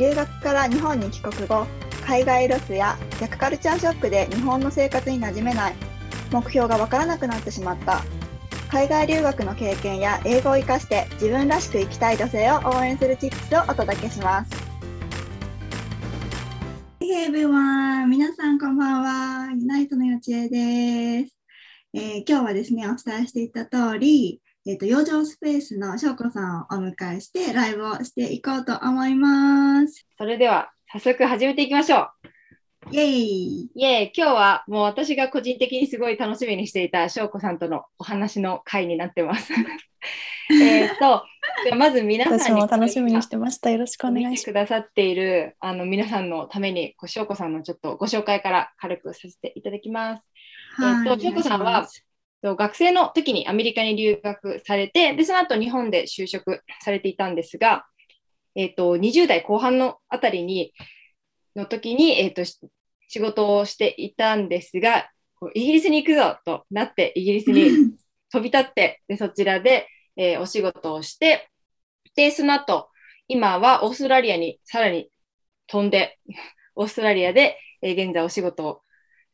留学から日本に帰国後海外ロスや逆カルチャーショックで日本の生活に馴染めない目標がわからなくなってしまった海外留学の経験や英語を生かして自分らしく生きたい女性を応援するチップスをお届けします Hey everyone! 皆さんこんばんは。ユナイトのよちえです、えー、今日はですね、お伝えしていた通り、えっ、ー、と、養生スペースのしょうこさんをお迎えしてライブをしていこうと思います。それでは、早速始めていきましょう。イェイイェイ今日はもう私が個人的にすごい楽しみにしていた翔子さんとのお話の回になってます。えっと、まず皆さんに。私も楽しみにしてました。よろしくお願いします。くださっているあの皆さんのために、翔子さんのちょっとご紹介から軽くさせていただきます。えっと、翔子さんは学生の時にアメリカに留学されて、でその後日本で就職されていたんですが、えっと、20代後半のあたりに、の時に、えっと、仕事をしていたんですが、イギリスに行くぞとなって、イギリスに 飛び立って、でそちらで、えー、お仕事をして、で、その後、今はオーストラリアにさらに飛んで、オーストラリアで、えー、現在お仕事を、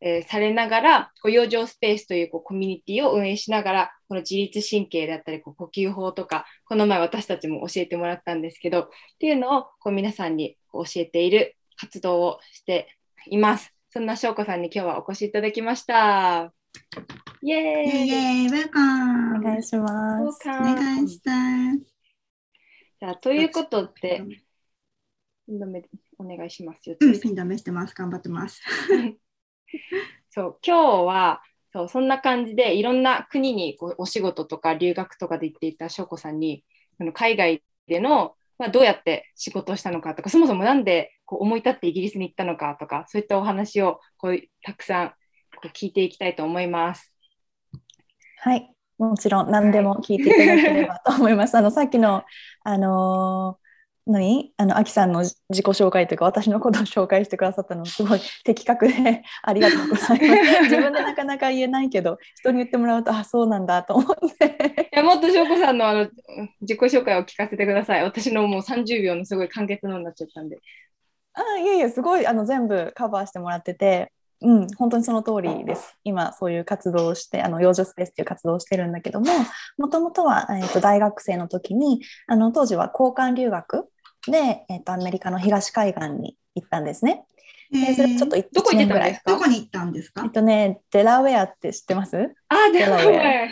えー、されながら、こう養生スペースというこうコミュニティを運営しながら、この自律神経だったり、こう呼吸法とか、この前私たちも教えてもらったんですけど、っていうのをこう皆さんに教えている活動をしています。そんな翔子さんに今日はお越しいただきました。イェーイイェイウェルカムお願いします。お願いします。じゃあ、ということで、お願いしますよ。うん、ピン止めしてます。頑張ってます。そう、今日は、そうそんな感じでいろんな国にこうお仕事とか留学とかで行っていた翔子さんにあの海外でのまあ、どうやって仕事をしたのかとか、そもそもなんでこう思い立ってイギリスに行ったのかとか、そういったお話をこうたくさんこう聞いていきたいと思います。はい、もちろん何でも聞いていただければと思います。あのさっきのあの何？あの、アキさんの自己紹介というか、私のことを紹介してくださったの、すごい的確で、ありがとうございます。自分でなかなか言えないけど、人に言ってもらうと、あ、そうなんだと思って。いや、もっと翔子さんのあの自己紹介を聞かせてください。私のもう30秒のすごい簡潔のになっちゃったんで。あいやいや、すごいあの全部カバーしてもらってて、うん、本当にその通りです。今そういう活動をしてあの養生スペースっていう活動をしてるんだけどももともとは、えーと大学生の時にあの当時は交換留学で、えーと、アメリカの東海岸に行ったんですね。でそれちょっとどこ行ってたんですか？どこに行ったんですか？えっとね、デラウェアって知ってます？あ、デラウェア。へ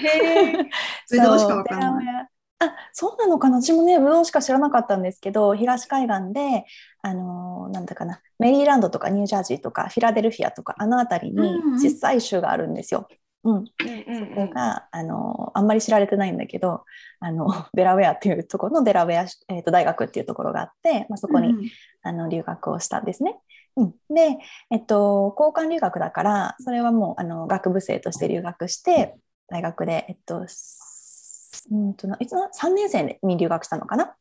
え。ぶどうしかわかんない。あそうなのかな？私もねぶどうしか知らなかったんですけど東海岸であのー、なんだかなメリーランドとかニュージャージーとかフィラデルフィアとかあの辺りに小さい州があるんですよ。うん、そこがあのあんまり知られてないんだけどあの デラウェアっていうところのデラウェア、えーと、大学っていうところがあって、まあ、そこに、うん、あの留学をしたんですね。うん、で、えっと、交換留学だからそれはもうあの学部生として留学して大学で、えっとうんといつの3年生に留学したのかな。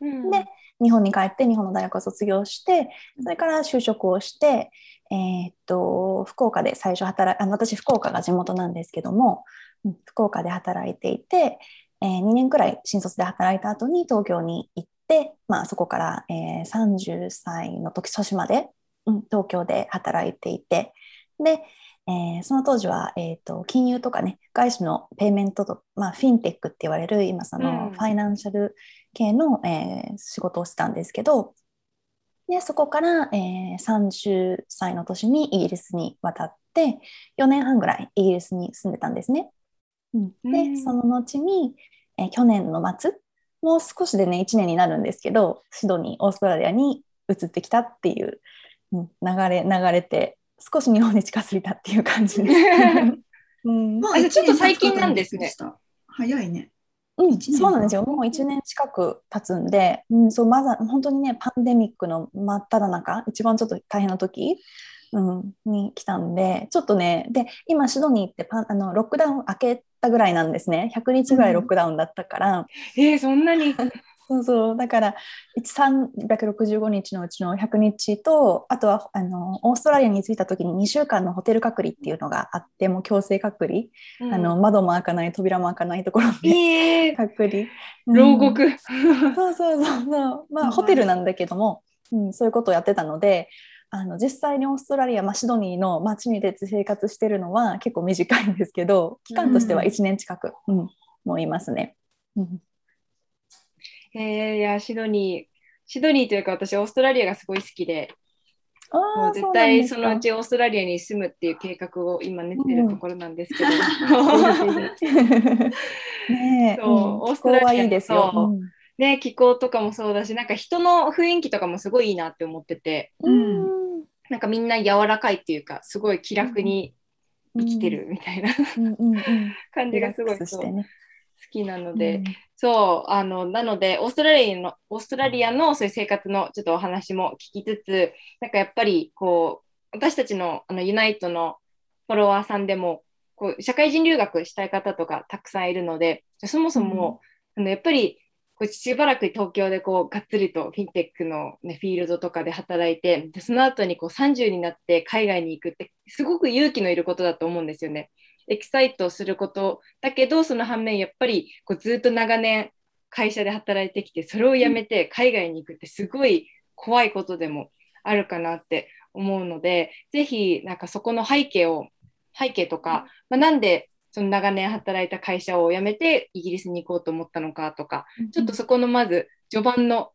うん、で日本に帰って日本の大学を卒業してそれから就職をして、えー、っと福岡で最初働あの私福岡が地元なんですけども、福岡で働いていて、えー、2年くらい新卒で働いた後に東京に行って、まあ、そこから、えー、30歳の時年まで、うん、東京で働いていてで、えー、その当時は、えーと、金融とかね外資のペイメントと、まあ、フィンテックって言われる今その、ファイナンシャル系の、えー、仕事をしたんですけどでそこから、えー、30歳の年にイギリスに渡って4年半ぐらいイギリスに住んでたんですね。うん、でその後に、えー、去年の末もう少しでね1年になるんですけどシドニーオーストラリアに移ってきたっていう、うん、流れ流れて少し日本に近づいたっていう感じです。うん、まあ、ちょっと最近なんですね。早いね。うん、そうなんですよ。もう1年近く経つんで、うん、そうまだ本当にね、パンデミックの真っ只中、一番ちょっと大変な時、うん、に来たんで、ちょっとね、で、今、シドニーってパンあのロックダウン明けたぐらいなんですね。100日ぐらいロックダウンだったから。うん、えー、そんなにそうそう。だから365日のうちの100日とあとはあのオーストラリアに着いた時に2週間のホテル隔離っていうのがあってもう強制隔離、うん、あの窓も開かない扉も開かないところで、えー、隔離、牢獄、うん、そうそうそうそう。まあ ホテルなんだけども、うん、そういうことをやってたのであの実際にオーストラリア、まあ、シドニーの街に出て生活してるのは結構短いんですけど期間としては1年近く、うん、もういますね。うんえー、いや、シドニー、シドニーというか私、オーストラリアがすごい好きで、もう絶対そのうちオーストラリアに住むっていう計画を今練ってるところなんですけど。ねそう、オーストラリアはいいですよ。ね、気候とかもそうだし、なんか人の雰囲気とかもすごいいいなって思ってて、うん、なんかみんな柔らかいっていうか、すごい気楽に生きてるみたいな。感じがすごい好きなので、そう、あの、なので、オーストラリアの、オーストラリアのそういう生活のちょっとお話も聞きつつ、なんかやっぱり、こう、私たちのあのユナイトのフォロワーさんでも、こう社会人留学したい方とかたくさんいるので、そもそも、うん、あのやっぱりこうしばらく東京でこうがっつりとフィンテックの、ね、フィールドとかで働いてでその後にこう30になって海外に行くってすごく勇気のいることだと思うんですよね。エキサイトすることだけどその反面やっぱりこうずっと長年会社で働いてきてそれをやめて海外に行くってすごい怖いことでもあるかなって思うのでぜひなんかそこの背景を背景とか、まあ、なんでその長年働いた会社を辞めてイギリスに行こうと思ったのかとか、ちょっとそこのまず序盤の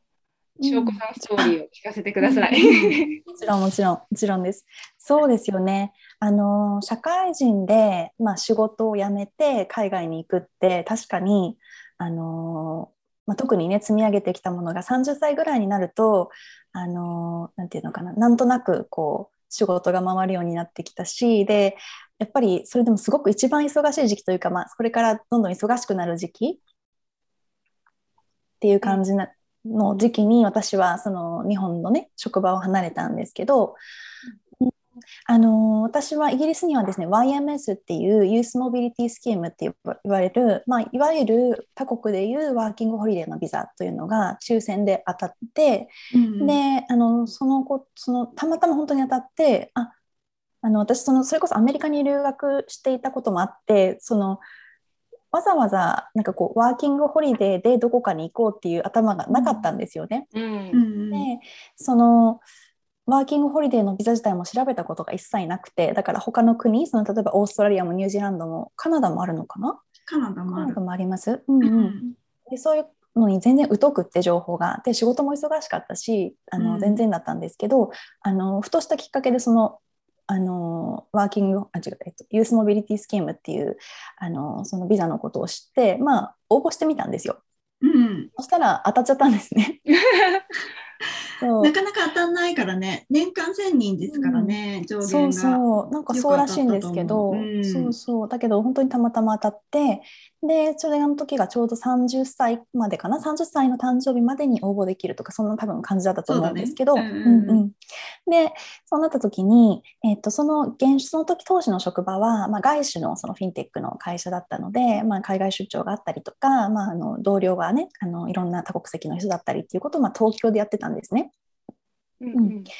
翔子さんストーリーを聞かせてください。もちろんもちろんもちろんです。そうですよね。あの社会人でまあ仕事を辞めて海外に行くって確かにあのまあ、特にね積み上げてきたものが30歳ぐらいになるとあのなんていうのかななんとなくこう仕事が回るようになってきたしでやっぱりそれでもすごく一番忙しい時期というか、まあ、これからどんどん忙しくなる時期っていう感じなの時期に私はその日本のね職場を離れたんですけど、あの私はイギリスにはですね YMS っていうユースモビリティスキームって言われる、まあ、いわゆる他国でいうワーキングホリデーのビザというのが抽選で当たって、うん、であのその子そのたまたま本当に当たってああの私そのそれこそアメリカに留学していたこともあってそのわざわざなんかこうワーキングホリデーでどこかに行こうっていう頭がなかったんですよね。うん、でそのワーキングホリデーのビザ自体も調べたことが一切なくてだから他の国その例えばオーストラリアもニュージーランドもカナダもあるのかな？カナダもある。もあります、うんうん、でそういうのに全然疎くって情報が。で仕事も忙しかったしあの、全然だったんですけどあのふとしたきっかけでそのあのワーキングあ違う、えっと、ユースモビリティスキームっていうあのそのビザのことを知ってまあ応募してみたんですよ。うん、そしたら当たっちゃったんですね。なかなか当たんないからね。年間1000人ですからね、うん、上限が。そうそう。なんかそうらしいんですけど、う。ん、そうそう。だけど本当にたまたま当たってでそれの時がちょうど30歳までかな？30歳の誕生日までに応募できるとかそんな多分感じだったと思うんですけど、ね。うんうん、でそうなった時に、えー、っとその現その時当時の職場は、まあ、外資のそのフィンテックの会社だったので、まあ、海外出張があったりとか、まあ、あの同僚がねあのいろんな多国籍の人だったりっていうことを、まあ、東京でやってたんですね。うん、で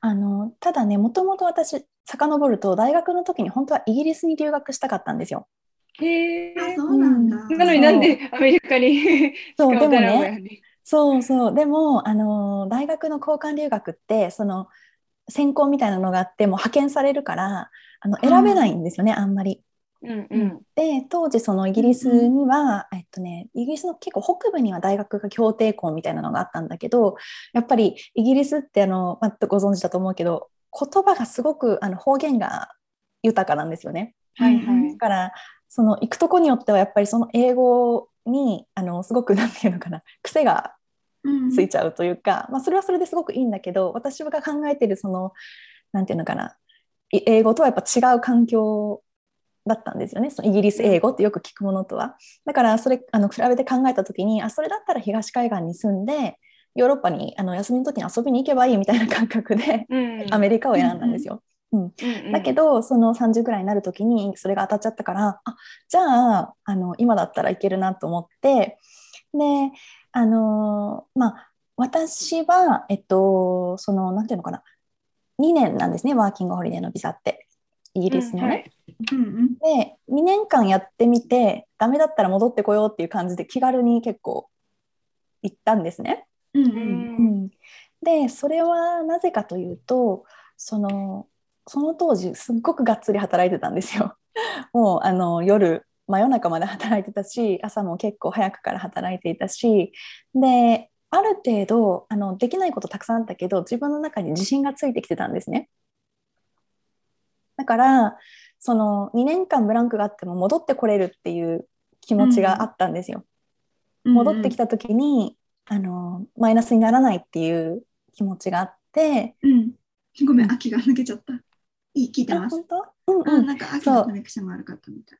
あのただねもともと私遡ると大学の時に本当はイギリスに留学したかったんですよ。へえ。そうなんだ。なのになんでアメリカにそうでもね。そうそうでもあの大学の交換留学ってその専攻みたいなのがあっても派遣されるからあの選べないんですよね、うん、あんまり。うんうん、で当時そのイギリスには、うん、えっとね、イギリスの結構北部には大学が協定校みたいなのがあったんだけどやっぱりイギリスってあの、まあ、ご存知だと思うけど言葉がすごくあの方言が豊かなんですよね。はいはい、だからその行くとこによってはやっぱりその英語にあのすごく何て言うのかな癖がついちゃうというか、うん、まあ、それはそれですごくいいんだけど私が考えてるその何て言うのかな英語とはやっぱ違う環境だったんですよね。そのイギリス英語ってよく聞くものとは。だからそれあの比べて考えた時にあそれだったら東海岸に住んでヨーロッパにあの休みの時に遊びに行けばいいみたいな感覚で、アメリカを選んだんですよ。うんだけどその30ぐらいになる時にそれが当たっちゃったからあじゃああの今だったらいけるなと思ってであのまあ私はえっとそのなんていうのかな。2年なんですね。ワーキングホリデーのビザってイギリスのね。うんはい、で2年間やってみてダメだったら戻ってこようっていう感じで気軽に結構行ったんですね。うんうんうん、でそれはなぜかというとそのその当時すっごくがっつり働いてたんですよ。もうあの夜真夜中まで働いてたし朝も結構早くから働いていたしである程度あのできないことたくさんあったけど自分の中に自信がついてきてたんですね。だからその2年間ブランクがあっても戻ってこれるっていう気持ちがあったんですよ。うん、戻ってきた時に、あのマイナスにならないっていう気持ちがあって、うん、ごめん秋が抜けちゃったいい聞いてます。本当？うんうん。なんか秋のコネクションも悪かったみたい。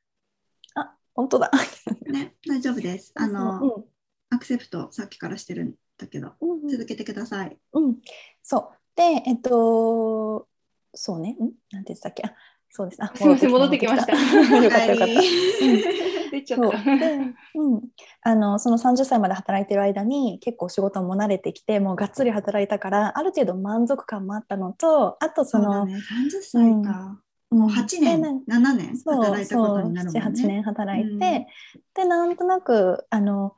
あ、本当だ。ね、大丈夫です。あの、うん、アクセプトさっきからしてるんだけど、うんうん、続けてください。うん、そう。で、えっと、そうね、ん？なんて言ったっけ？あそうです。あ、すみません、戻ってきました。よかったよかった。出ちゃった。う。ん、あのその30歳まで働いてる間に結構仕事も慣れてきてもうがっつり働いたからある程度満足感もあったのとあとそのそ、ね、30歳か、うん、もう8年、うん、7年。働いたことになるもんね。そうそう8年働いて、うん、でなんとなくあの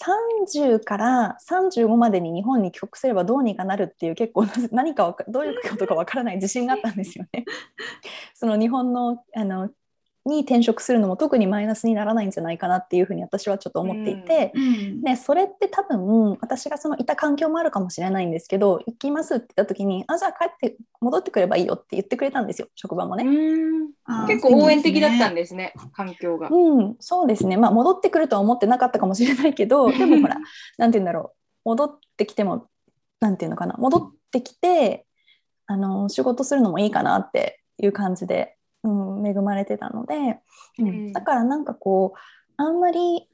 30から35までに日本に帰国すればどうにかなるっていう結構 何かどういうことかわからない自信があったんですよね。その日本のあのに転職するのも特にマイナスにならないんじゃないかなっていうふうに私はちょっと思っていて、うん。うん、でそれって多分私がそのいた環境もあるかもしれないんですけど行きますって言った時にあじゃあ帰って戻ってくればいいよって言ってくれたんですよ職場もね。結構応援的だったんですね、ね、環境が。うんそうですね。まあ戻ってくるとは思ってなかったかもしれないけど でもほらなんて言うんだろう戻ってきてもなんていうのかな戻ってきてあの仕事するのもいいかなっていう感じでうん、恵まれてたので、うん、だからなんかこうあんまり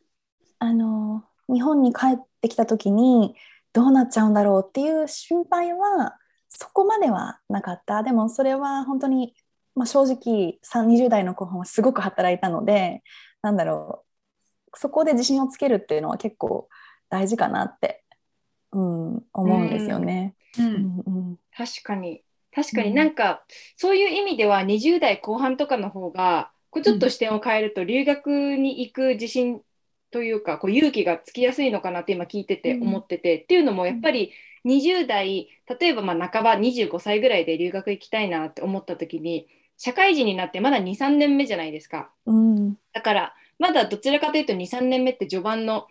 あの日本に帰ってきた時にどうなっちゃうんだろうっていう心配はそこまではなかった。でもそれは本当に、まあ、正直20代の後半はすごく働いたのでなんだろう。そこで自信をつけるっていうのは結構大事かなって、うん、思うんですよね。うん、うんうん、確かに確かになんか、そういう意味では20代後半とかの方がこうちょっと視点を変えると留学に行く自信というかこう勇気がつきやすいのかなって今聞いてて思ってて、うん、っていうのもやっぱり20代例えばまあ半ば25歳ぐらいで留学行きたいなって思った時に社会人になってまだ23年目じゃないですか、うん、だからまだどちらかというと23年目って序盤の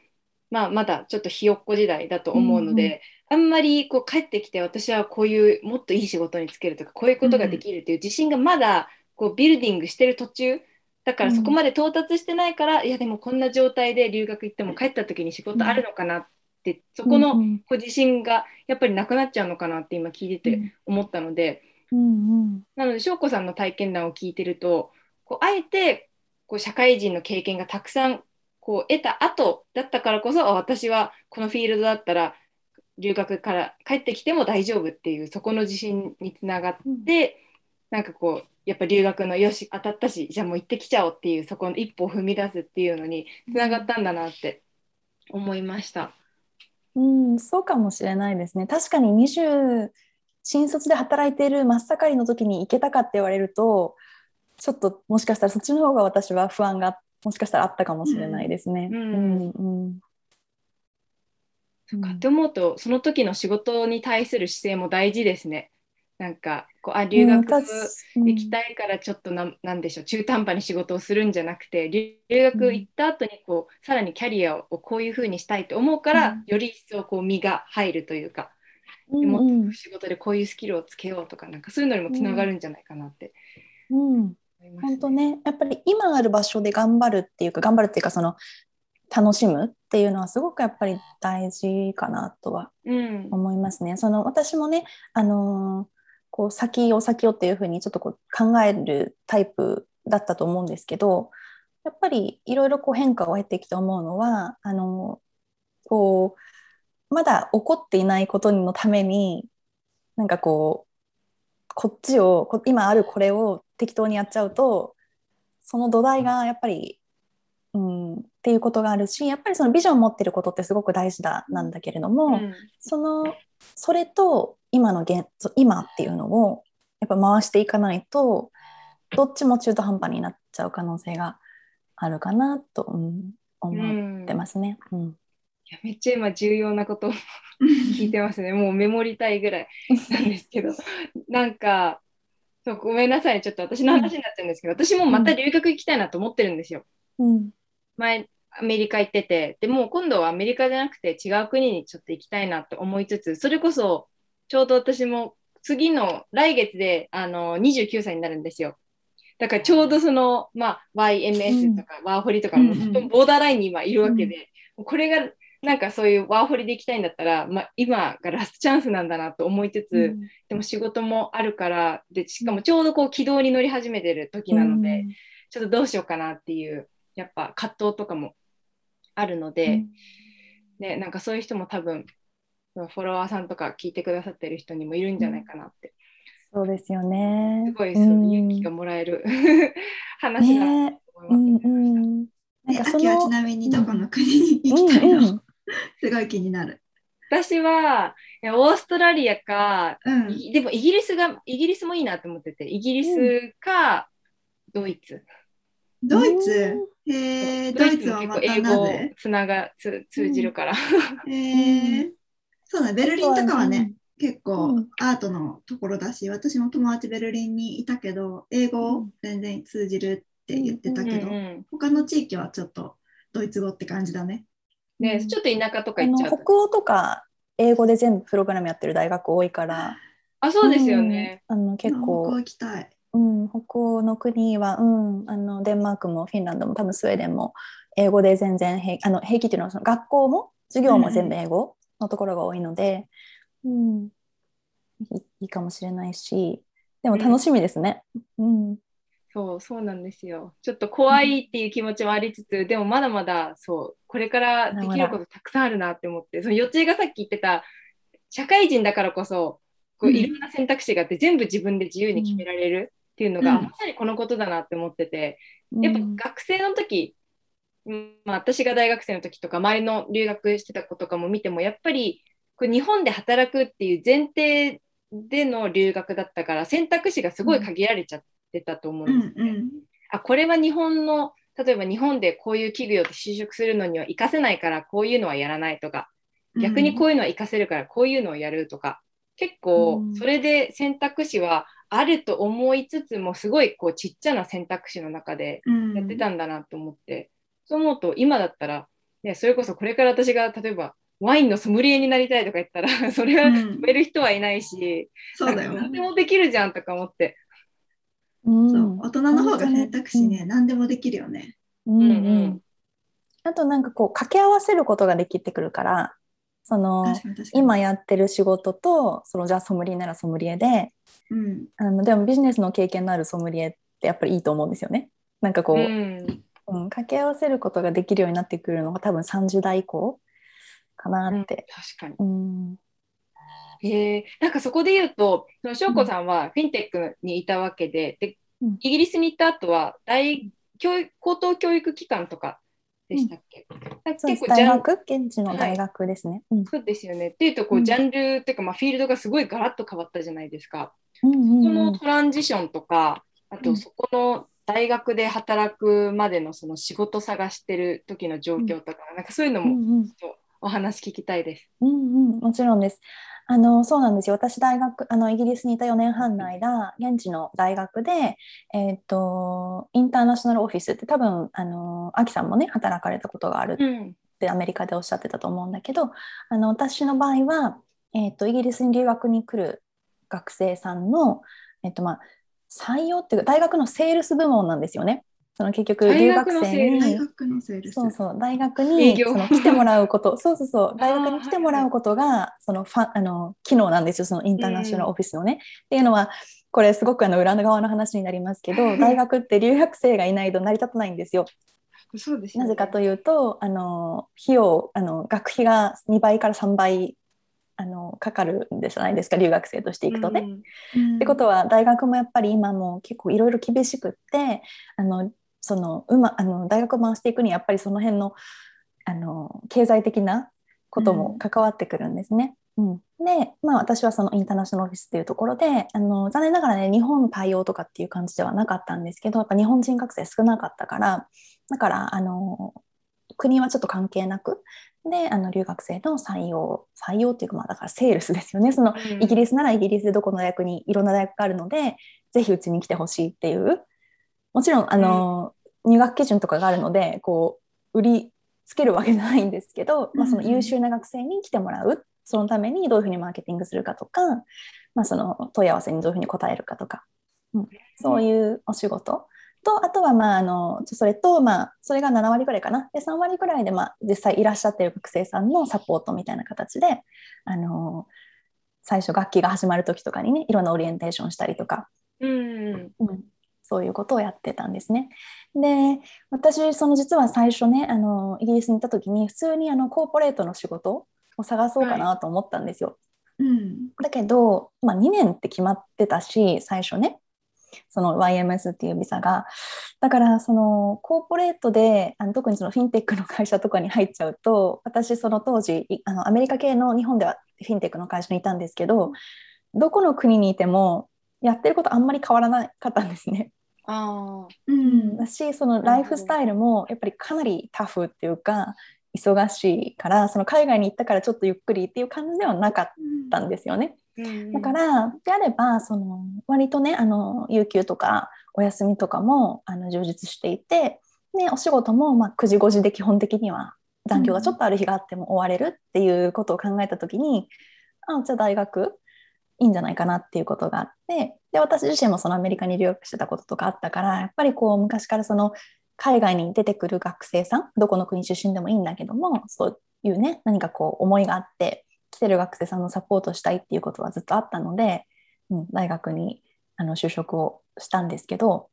まあ、まだちょっとひよっこ時代だと思うので、あんまりこう帰ってきて私はこういうもっといい仕事に就けるとかこういうことができるっていう自信がまだこうビルディングしてる途中だからそこまで到達してないから、うん、いやでもこんな状態で留学行っても帰った時に仕事あるのかなって、そこのこう自信がやっぱりなくなっちゃうのかなって今聞いてて思ったので、うんうん、なので翔子さんの体験談を聞いてるとこうあえてこう社会人の経験がたくさんこう得た後だったからこそ私はこのフィールドだったら留学から帰ってきても大丈夫っていうそこの自信につながって、うん、なんかこうやっぱ留学のよし当たったしじゃあもう行ってきちゃおうっていうそこの一歩を踏み出すっていうのにつながったんだなって思いました。うん、そうかもしれないですね。確かに20新卒で働いている真っ盛りの時に行けたかって言われるとちょっともしかしたらそっちの方が私は不安がもしかしたらあったかもしれないですね。うん、うんうんそか。って思うとその時の仕事に対する姿勢も大事ですね。なんかこうあ留学行きたいからちょっとな,、ん、なんでしょう。中途半端に仕事をするんじゃなくて留学行った後にこうさらにキャリアをこういうふうにしたいと思うから、うん、より一層こう身が入るというか、うん、もっと仕事でこういうスキルをつけようとかなんかそういうのにもつながるんじゃないかなって。うん、うん。本当ね。やっぱり今ある場所で頑張るっていうか頑張るっていうかその楽しむっていうのはすごくやっぱり大事かなとは思いますね。うん、その私もねあのこう先を先をっていうふうにちょっとこう考えるタイプだったと思うんですけどやっぱりいろいろこう変化を経てきて思うのはあのこうまだ起こっていないことのためになんかこうこっちをこ今あるこれを適当にやっちゃうとその土台がやっぱり、うん、っていうことがあるしやっぱりそのビジョンを持ってることってすごく大事だなんだけれども、うん、そのそれと今の現今っていうのをやっぱ回していかないとどっちも中途半端になっちゃう可能性があるかなと、うん、思ってますね。うん、いやめっちゃ今重要なこと 聞いてますね。もうメモりたいぐらいなんですけど。なんかそうごめんなさい。ちょっと私の話になっちゃうんですけど、私もまた留学行きたいなと思ってるんですよ。うん、前アメリカ行ってて。でも今度はアメリカじゃなくて違う国にちょっと行きたいなと思いつつそれこそちょうど私も次の来月であの29歳になるんですよ。だからちょうどその、まあ、YMS とか、ワーホリとかも、ボーダーラインに今いるわけで、うん、これがなんかそういうワーホリで行きたいんだったら、まあ、今がラストチャンスなんだなと思いつつ、うん、でも仕事もあるからでしかもちょうどこう軌道に乗り始めてる時なので、うん、ちょっとどうしようかなっていうやっぱ葛藤とかもあるので、ね、なんかそういう人も多分フォロワーさんとか聞いてくださってる人にもいるんじゃないかなって。そうですよね。すごいそう、うん、勇気がもらえる話だと思います、ね。うんうん、なんかそのはちなみにどこの国に行きたいの、うんうん、すごい気になる。私はオーストラリアか、うん、でもイギリスがイギリスもいいなと思っててイギリスかドイツ。ドイツ？へえドイツはまた英語つながつ通じるから。へえそうだベルリンとかはね、結構アートのところだし、私も友達ベルリンにいたけど英語全然通じるって言ってたけど、うんうん、他の地域はちょっとドイツ語って感じだね。ね、ちょっと田舎とか行っちゃう北欧とか英語で全部プログラムやってる大学多いから。あそうですよね、うん、あの結構北欧行きたい、うん、北欧の国は、うん、あのデンマークもフィンランドも多分スウェーデンも英語で全然平あの平気っていうのはその学校も授業も全部英語のところが多いので、うん、いいかもしれないしでも楽しみですね。うん、うんそうそうなんですよ。ちょっと怖いっていう気持ちもありつつ、うん、でもまだまだそうこれからできることたくさんあるなって思ってその予知がさっき言ってた社会人だからこそこういろんな選択肢があって、全部自分で自由に決められるっていうのが、うん、まさにこのことだなって思ってて、やっぱ学生の時、まあ、私が大学生の時とか周りの留学してた子とかも見てもやっぱりこれ日本で働くっていう前提での留学だったから選択肢がすごい限られちゃってたと思うんですね。うんうん、あこれは日本の例えば日本でこういう企業で就職するのには活かせないからこういうのはやらないとか逆にこういうのは活かせるからこういうのをやるとか、結構それで選択肢はあると思いつつもすごいこうちっちゃな選択肢の中でやってたんだなと思って、そう思うと今だったら、ね、それこそこれから私が例えばワインのソムリエになりたいとか言ったら それは止める人はいないし、うん、そうだよ。何でもできるじゃんとか思って。うん、そう大人の方が選択肢ね、うん、何でもできるよね。うんうん、あとなんかこう掛け合わせることができてくるからその今やってる仕事とそのじゃあソムリエならソムリエで、うん、あのでもビジネスの経験のあるソムリエってやっぱりいいと思うんですよね。なんかこう、うん、うん、掛け合わせることができるようになってくるのが多分30代以降かなって。確かに、うん。へえ。なんかそこで言うとその翔子さんはフィンテックにいたわけでで、イギリスに行った後は大教育高等教育機関とかでしたっけ、うん、結構大学？現地の大学ですね、はいうん、そうですよね。っていうとこう、ジャンルっていうか、まあ、フィールドがすごいガラッと変わったじゃないですか、うんうんうん、そのトランジションとかあとそこの大学で働くまでのその仕事探してる時の状況とか、なんかそういうのもちょっとお話聞きたいです。うんうん、もちろんです。あのそうなんですよ。私大学あのイギリスにいた4年半の間現地の大学で、えーと、インターナショナルオフィスって多分あのアキさんもね働かれたことがあるってアメリカでおっしゃってたと思うんだけどあの私の場合は、えーと、イギリスに留学に来る学生さんの、えーとまあ、採用っていうか大学のセールス部門なんですよね。その結局留学生にそうそう。大学にその来てもらうこと。そうそうそう。大学に来てもらうことがそのファあの機能なんですよ。そのインターナショナルオフィスのね。っていうのはこれすごくあの裏側の話になりますけど大学って留学生がいないと成り立たないんですよ。そうです、ね、なぜかというとあの費用あの学費が2倍から3倍あのかかるんじゃないですか。留学生としていくとね。うん、ってことは大学もやっぱり今も結構いろいろ厳しくってあのそのう、ま、あの大学を回していくにやっぱりその辺のあの経済的なことも関わってくるんですね。うん、で、まあ、私はそのインターナショナルオフィスっていうところであの残念ながらね日本対応とかっていう感じではなかったんですけどやっぱ日本人学生少なかったからだからあの国はちょっと関係なくであの留学生の採用採用っていうかまあだからセールスですよね。その、イギリスならイギリスでどこの大学にいろんな大学があるのでぜひうちに来てほしいっていう。もちろんあの、うん、入学基準とかがあるのでこう売りつけるわけじゃないんですけど、まあ、その優秀な学生に来てもらう。そのためにどういうふうにマーケティングするかとか、まあ、その問い合わせにどういうふうに答えるかとか、うん、そういうお仕事。とあとはまああのそれとまあそれが7割ぐらいかな。で3割ぐらいでまあ実際いらっしゃってる学生さんのサポートみたいな形であの最初楽器が始まる時とかにねいろんなオリエンテーションしたりとか、うん、うん、そういうことをやってたんですね。で私その実は最初ねあのイギリスに行った時に普通にあのコーポレートの仕事を探そうかなと思ったんですよ。はい、うん、だけど、まあ、2年って決まってたし最初ねその YMS っていうビザがだからそのコーポレートであの特にそのフィンテックの会社とかに入っちゃうと私その当時あのアメリカ系の日本ではフィンテックの会社にいたんですけどどこの国にいてもやってることあんまり変わらなかったんですね。あうん、だしそのライフスタイルもやっぱりかなりタフっていうか忙しいからその海外に行ったからちょっとゆっくりっていう感じではなかったんですよね。だからであればその割とねあの有給とかお休みとかもあの充実していてでお仕事もまあ9時5時で基本的には残業がちょっとある日があっても終われるっていうことを考えた時にあじゃあ大学いいんじゃないかなっていうことがあってで私自身もそのアメリカに留学してたこととかあったからやっぱりこう昔からその海外に出てくる学生さんどこの国出身でもいいんだけどもそういうね何かこう思いがあって来てる学生さんのサポートしたいっていうことはずっとあったので、うん、大学にあの就職をしたんですけど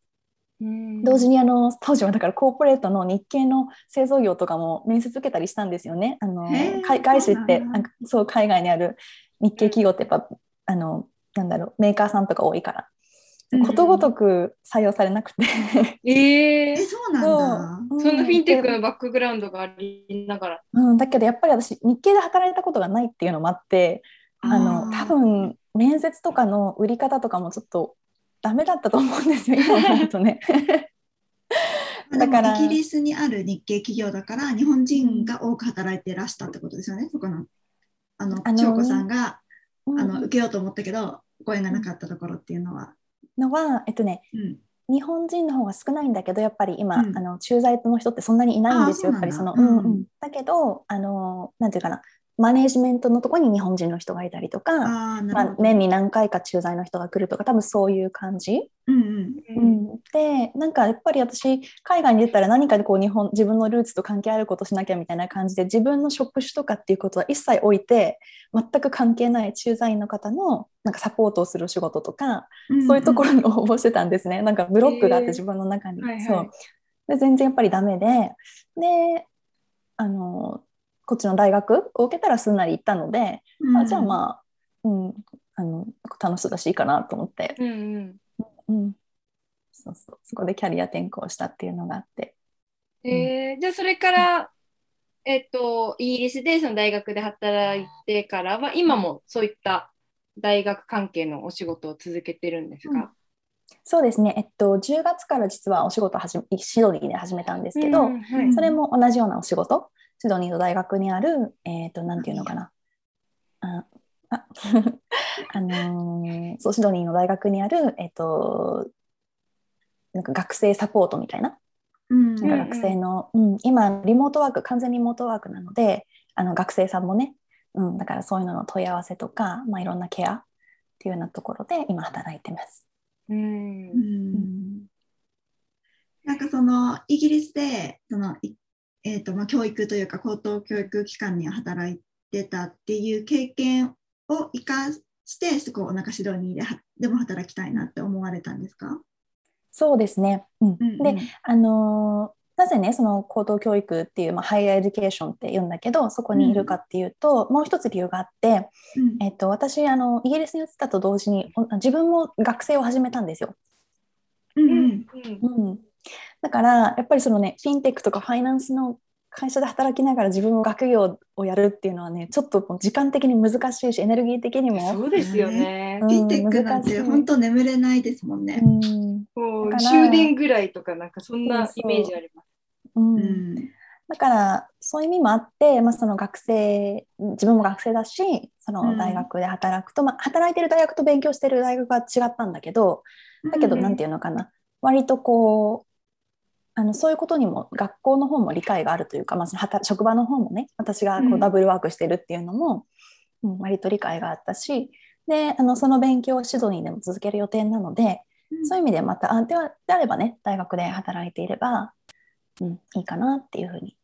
同時にあの当時はだからコーポレートの日系の製造業とかも面接受けたりしたんですよね。あの外資ってなんかそう海外にある日系企業ってやっぱあのなんだろうメーカーさんとか多いから。ことごとく採用されなくて。えー、そうなんだ、そんなフィンテックのバックグラウンドがありながら、うん、だけどやっぱり私日系で働いたことがないっていうのもあってあの多分面接とかの売り方とかもちょっとダメだったと思うんですよ 今思うとね。だから。イギリスにある日系企業だから日本人が多く働いてらしたってことですよね、そこの。あの翔子さんが、うん、あの受けようと思ったけどご縁がなかったところっていうのは。のは、えっとね、うん、日本人の方が少ないんだけどやっぱり今、うん、あの駐在の人ってそんなにいないんですよやっぱりその、うんうん、だけどあのなんていうかなマネージメントのところに日本人の人がいたりとかまあ、年に何回か駐在の人が来るとか多分そういう感じ？うんうんうん、でなんかやっぱり私海外に出たら何かでこう日本自分のルーツと関係あることしなきゃみたいな感じで自分の職種とかっていうことは一切置いて全く関係ない駐在員の方のなんかサポートをする仕事とか、うんうん、そういうところに応募してたんですね。なんかブロックがあって自分の中に。はいはい、そう。で全然やっぱりダメでであのこっちの大学を受けたらすんなり行ったので、うん、あじゃあまあ、うん、あの楽しそうだしいいかなと思って、うんそうそう。そこでキャリア転校したっていうのがあって。えー、うん、じゃあそれから、えっと、イギリスでその大学で働いてからは今もそういった大学関係のお仕事を続けてるんですか、うん、そうですね、えっと、10月から実はお仕事始めシドニーで始めたんですけど、うん。はい、それも同じようなお仕事シドニーの大学にある、えっ、ー、と、なんていうのかな。ああ あのー、そう、シドニーの大学にある、えっ、ー、と、なんか学生サポートみたいな。うん、なんか学生の、うん、今、リモートワーク、完全リモートワークなので、あの学生さんもね、うん、だからそういうのの問い合わせとか、まあ、いろんなケアっていうようなところで今働いてます。うん、うん、なんかそのイギリスでそのえーとまあ、教育というか高等教育機関に働いてたっていう経験を生かしてこうなんかシドニーででも働きたいなって思われたんですか？そうですね。うん、うんうん、で、あのーなぜねその高等教育っていう、まあ、 higher education って言うんだけどそこにいるかっていうと、うん、もう一つ理由があって、うん、えっと、私あのイギリスに移ったと同時に自分も学生を始めたんですよ。うんうん。うん、だからやっぱりそのねフィンテックとかファイナンスの会社で働きながら自分も学業をやるっていうのはねちょっと時間的に難しいしエネルギー的にもそうですよね、フィンテックなんて本当眠れないですもんね、うん、もう終電ぐらいとかなんかそんなイメージあります。うん、だからそういう意味もあって、まあ、その学生自分も学生だしその大学で働くと、まあ、働いてる大学と勉強してる大学は違ったんだけどだけど何て言うのかな。割とこうあのそういうことにも学校の方も理解があるというか、まあ、その職場の方もね私がこうダブルワークしてるっていうのも、うん、割と理解があったしであのその勉強をシドニーでも続ける予定なので、うん、そういう意味でまたあではであればね大学で働いていれば、うん、いいかなっていうふうに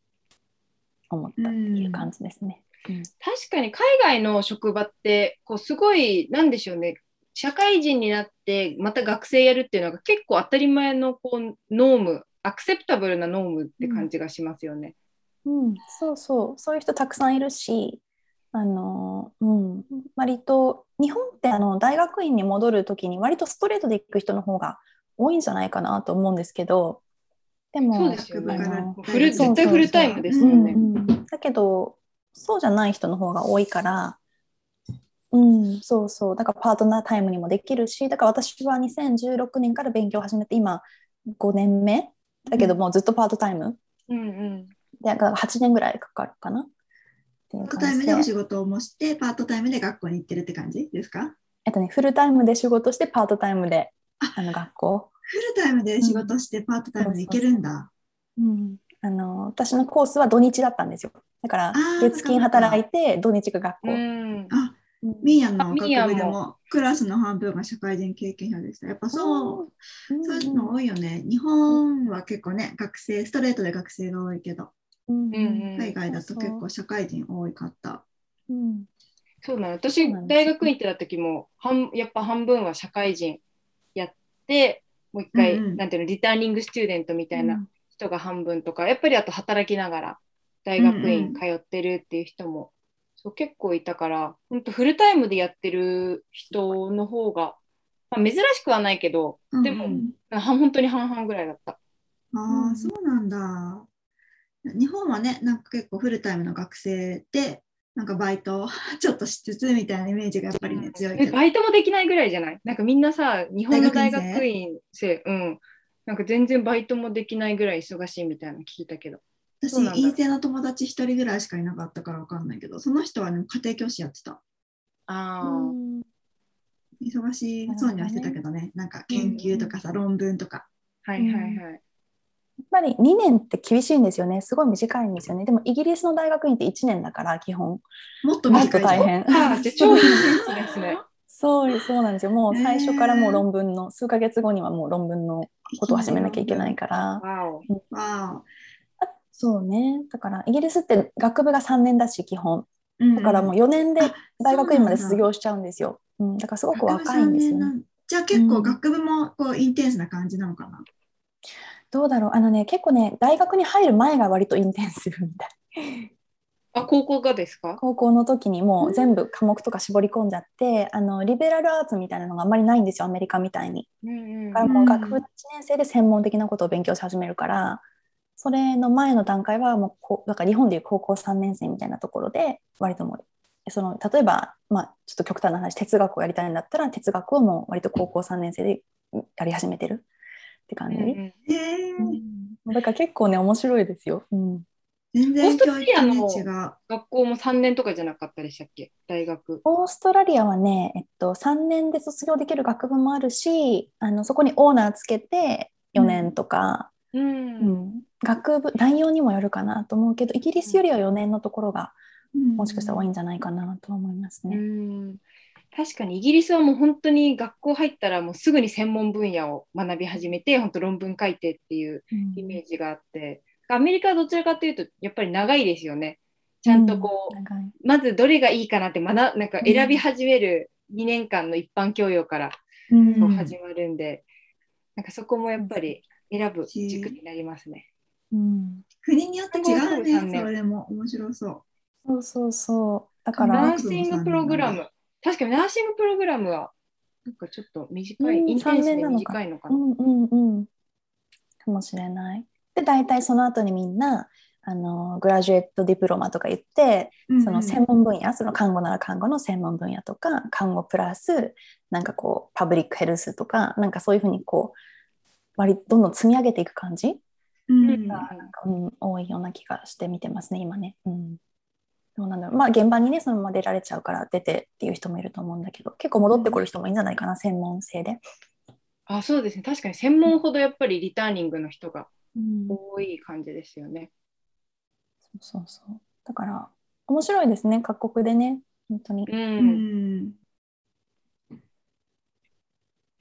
思ったっていう感じですね。うん、確かに海外の職場ってこうすごいなんでしょうね。社会人になってまた学生やるっていうのが結構当たり前のこうノームアクセプタブルなノームって感じがしますよね。うん、うん、そうそう。そういう人たくさんいるしあの、うん、割と日本ってあの大学院に戻る時に割とストレートで行く人の方が多いんじゃないかなと思うんですけどでもそうですよね。フル絶対フルタイムですよね。だけどそうじゃない人の方が多いからうん、そうそう。だからパートナータイムにもできるし、だから私は2016年から勉強を始めて、今5年目だけどもうずっとパートタイム、うんうん、で8年ぐらいかかるかな？パートタイムでお仕事をもしてパートタイムで学校に行ってるって感じ？ですか？えっとねフルタイムで仕事してパートタイムであの学校。フルタイムで仕事してパートタイムで行けるんだ、うん、あの私のコースは土日だったんですよ。だから月金働いて土日が学校、あミーヤの学部でもクラスの半分が社会人経験者でした。やっぱそう、そういうの多いよね。日本は結構ね、学生、ストレートで学生が多いけど、海外だと結構社会人多かった。うん、そうなの。私、大学院行ってた時も半、やっぱ半分は社会人やって、もう一回、うんうん、なんていうの、リターニングスチューデントみたいな人が半分とか、やっぱりあと働きながら大学院通ってるっていう人もそう結構いたから、本当フルタイムでやってる人の方が、まあ、珍しくはないけど、でも、うんうん、本当に半々ぐらいだった。ああ、そうなんだ。日本はね、なんか結構フルタイムの学生で、なんかバイト ちょっとしつつみたいなイメージがやっぱりね、強いバイトもできないぐらいじゃない？なんかみんなさ、日本の大学院生、うん。なんか全然バイトもできないぐらい忙しいみたいなの聞いたけど。私、陰性の友達一人ぐらいしかいなかったから分かんないけど、その人は、ね、家庭教師やってた。あ忙しそうにはしてたけどね、なんか研究とかさ、論文とか。はいはいはい。やっぱり2年って厳しいんですよね。すごい短いんですよね。でもイギリスの大学院って1年だから基本。もっと短い大変。超いいですね。そうそうなんですよ。もう最初からもう論文の、数ヶ月後にはもう論文のことを始めなきゃいけないから。わそうね。だからイギリスって学部が3年だし基本。だからもう4年で大学院まで卒業しちゃうんですよ。うん、だからすごく若いんですよね。じゃあ結構学部もこうインテンスな感じなのかな、うん、どうだろうあのね結構ね大学に入る前が割とインテンスみたい。あ高校がですか？高校の時にもう全部科目とか絞り込んじゃって、うん、あのリベラルアーツみたいなのがあんまりないんですよアメリカみたいに。うんうん、だからもう学部1年生で専門的なことを勉強し始めるからそれの前の段階はもうこだから日本でいう高校3年生みたいなところで割ともうその例えば、まあ、ちょっと極端な話哲学をやりたいんだったら哲学をもう割と高校3年生でやり始めてるって感じ、うんうん、だから結構ね面白いですよ。うん。全然教育の学校も3年とかじゃなかったでしたっけ？大学。オーストラリアはね、えっと、3年で卒業できる学部もあるしあのそこにオーナーつけて4年とか、うん、うん、学部内容にもよるかなと思うけどイギリスよりは4年のところがもしかしたら多いんじゃないかなと思いますね。うん。確かにイギリスはもう本当に学校入ったらもうすぐに専門分野を学び始めて本当論文書いてっていうイメージがあって、うん、アメリカはどちらかというとやっぱり長いですよね。ちゃんとこう、うん、まずどれがいいかなって学なんか選び始める2年間の一般教養からうん。始まるんで、なんかそこもやっぱり選ぶ軸になりますね。うん国によって違う三年ね。それも面白そう。そうそうそう。だから、ナーシングプログラム、確かにナーシングプログラムは、なんかちょっと短い、うんインテンスで三年なのか短いのかな。うんうんうん。かもしれない。で、大体その後にみんな、あのグラジュエットディプロマとか言って、その専門分野、その看護なら看護の専門分野とか、看護プラス、なんかこう、パブリックヘルスとか、なんかそういうふうにこう、割りどんどん積み上げていく感じうんが、なんか、うん、多いような気がして見てますね、今ね。うん。どうなんだろう。まあ、現場にね、そのまま出られちゃうから出てっていう人もいると思うんだけど、結構戻ってくる人もいいんじゃないかな、専門性で。あ、そうですね。確かに専門ほどやっぱりリターニングの人がうん多い感じですよね。そうそうそう。だから、面白いですね、各国でね、本当に。う。うんん。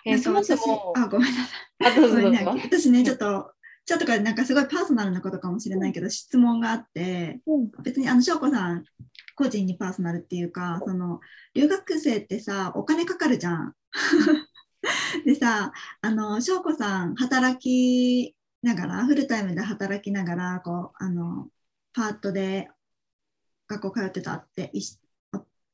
えーそもそ私も、あ、ごめんなさい。私ね、ちょっと、ちょっとこれなんかすごいパーソナルなことかもしれないけど、質問があって、うん。別にあの翔子さん個人にパーソナルっていうかその留学生ってさお金かかるじゃん。でさあの翔子さん働きながらフルタイムで働きながらこうあのパートで学校通ってたって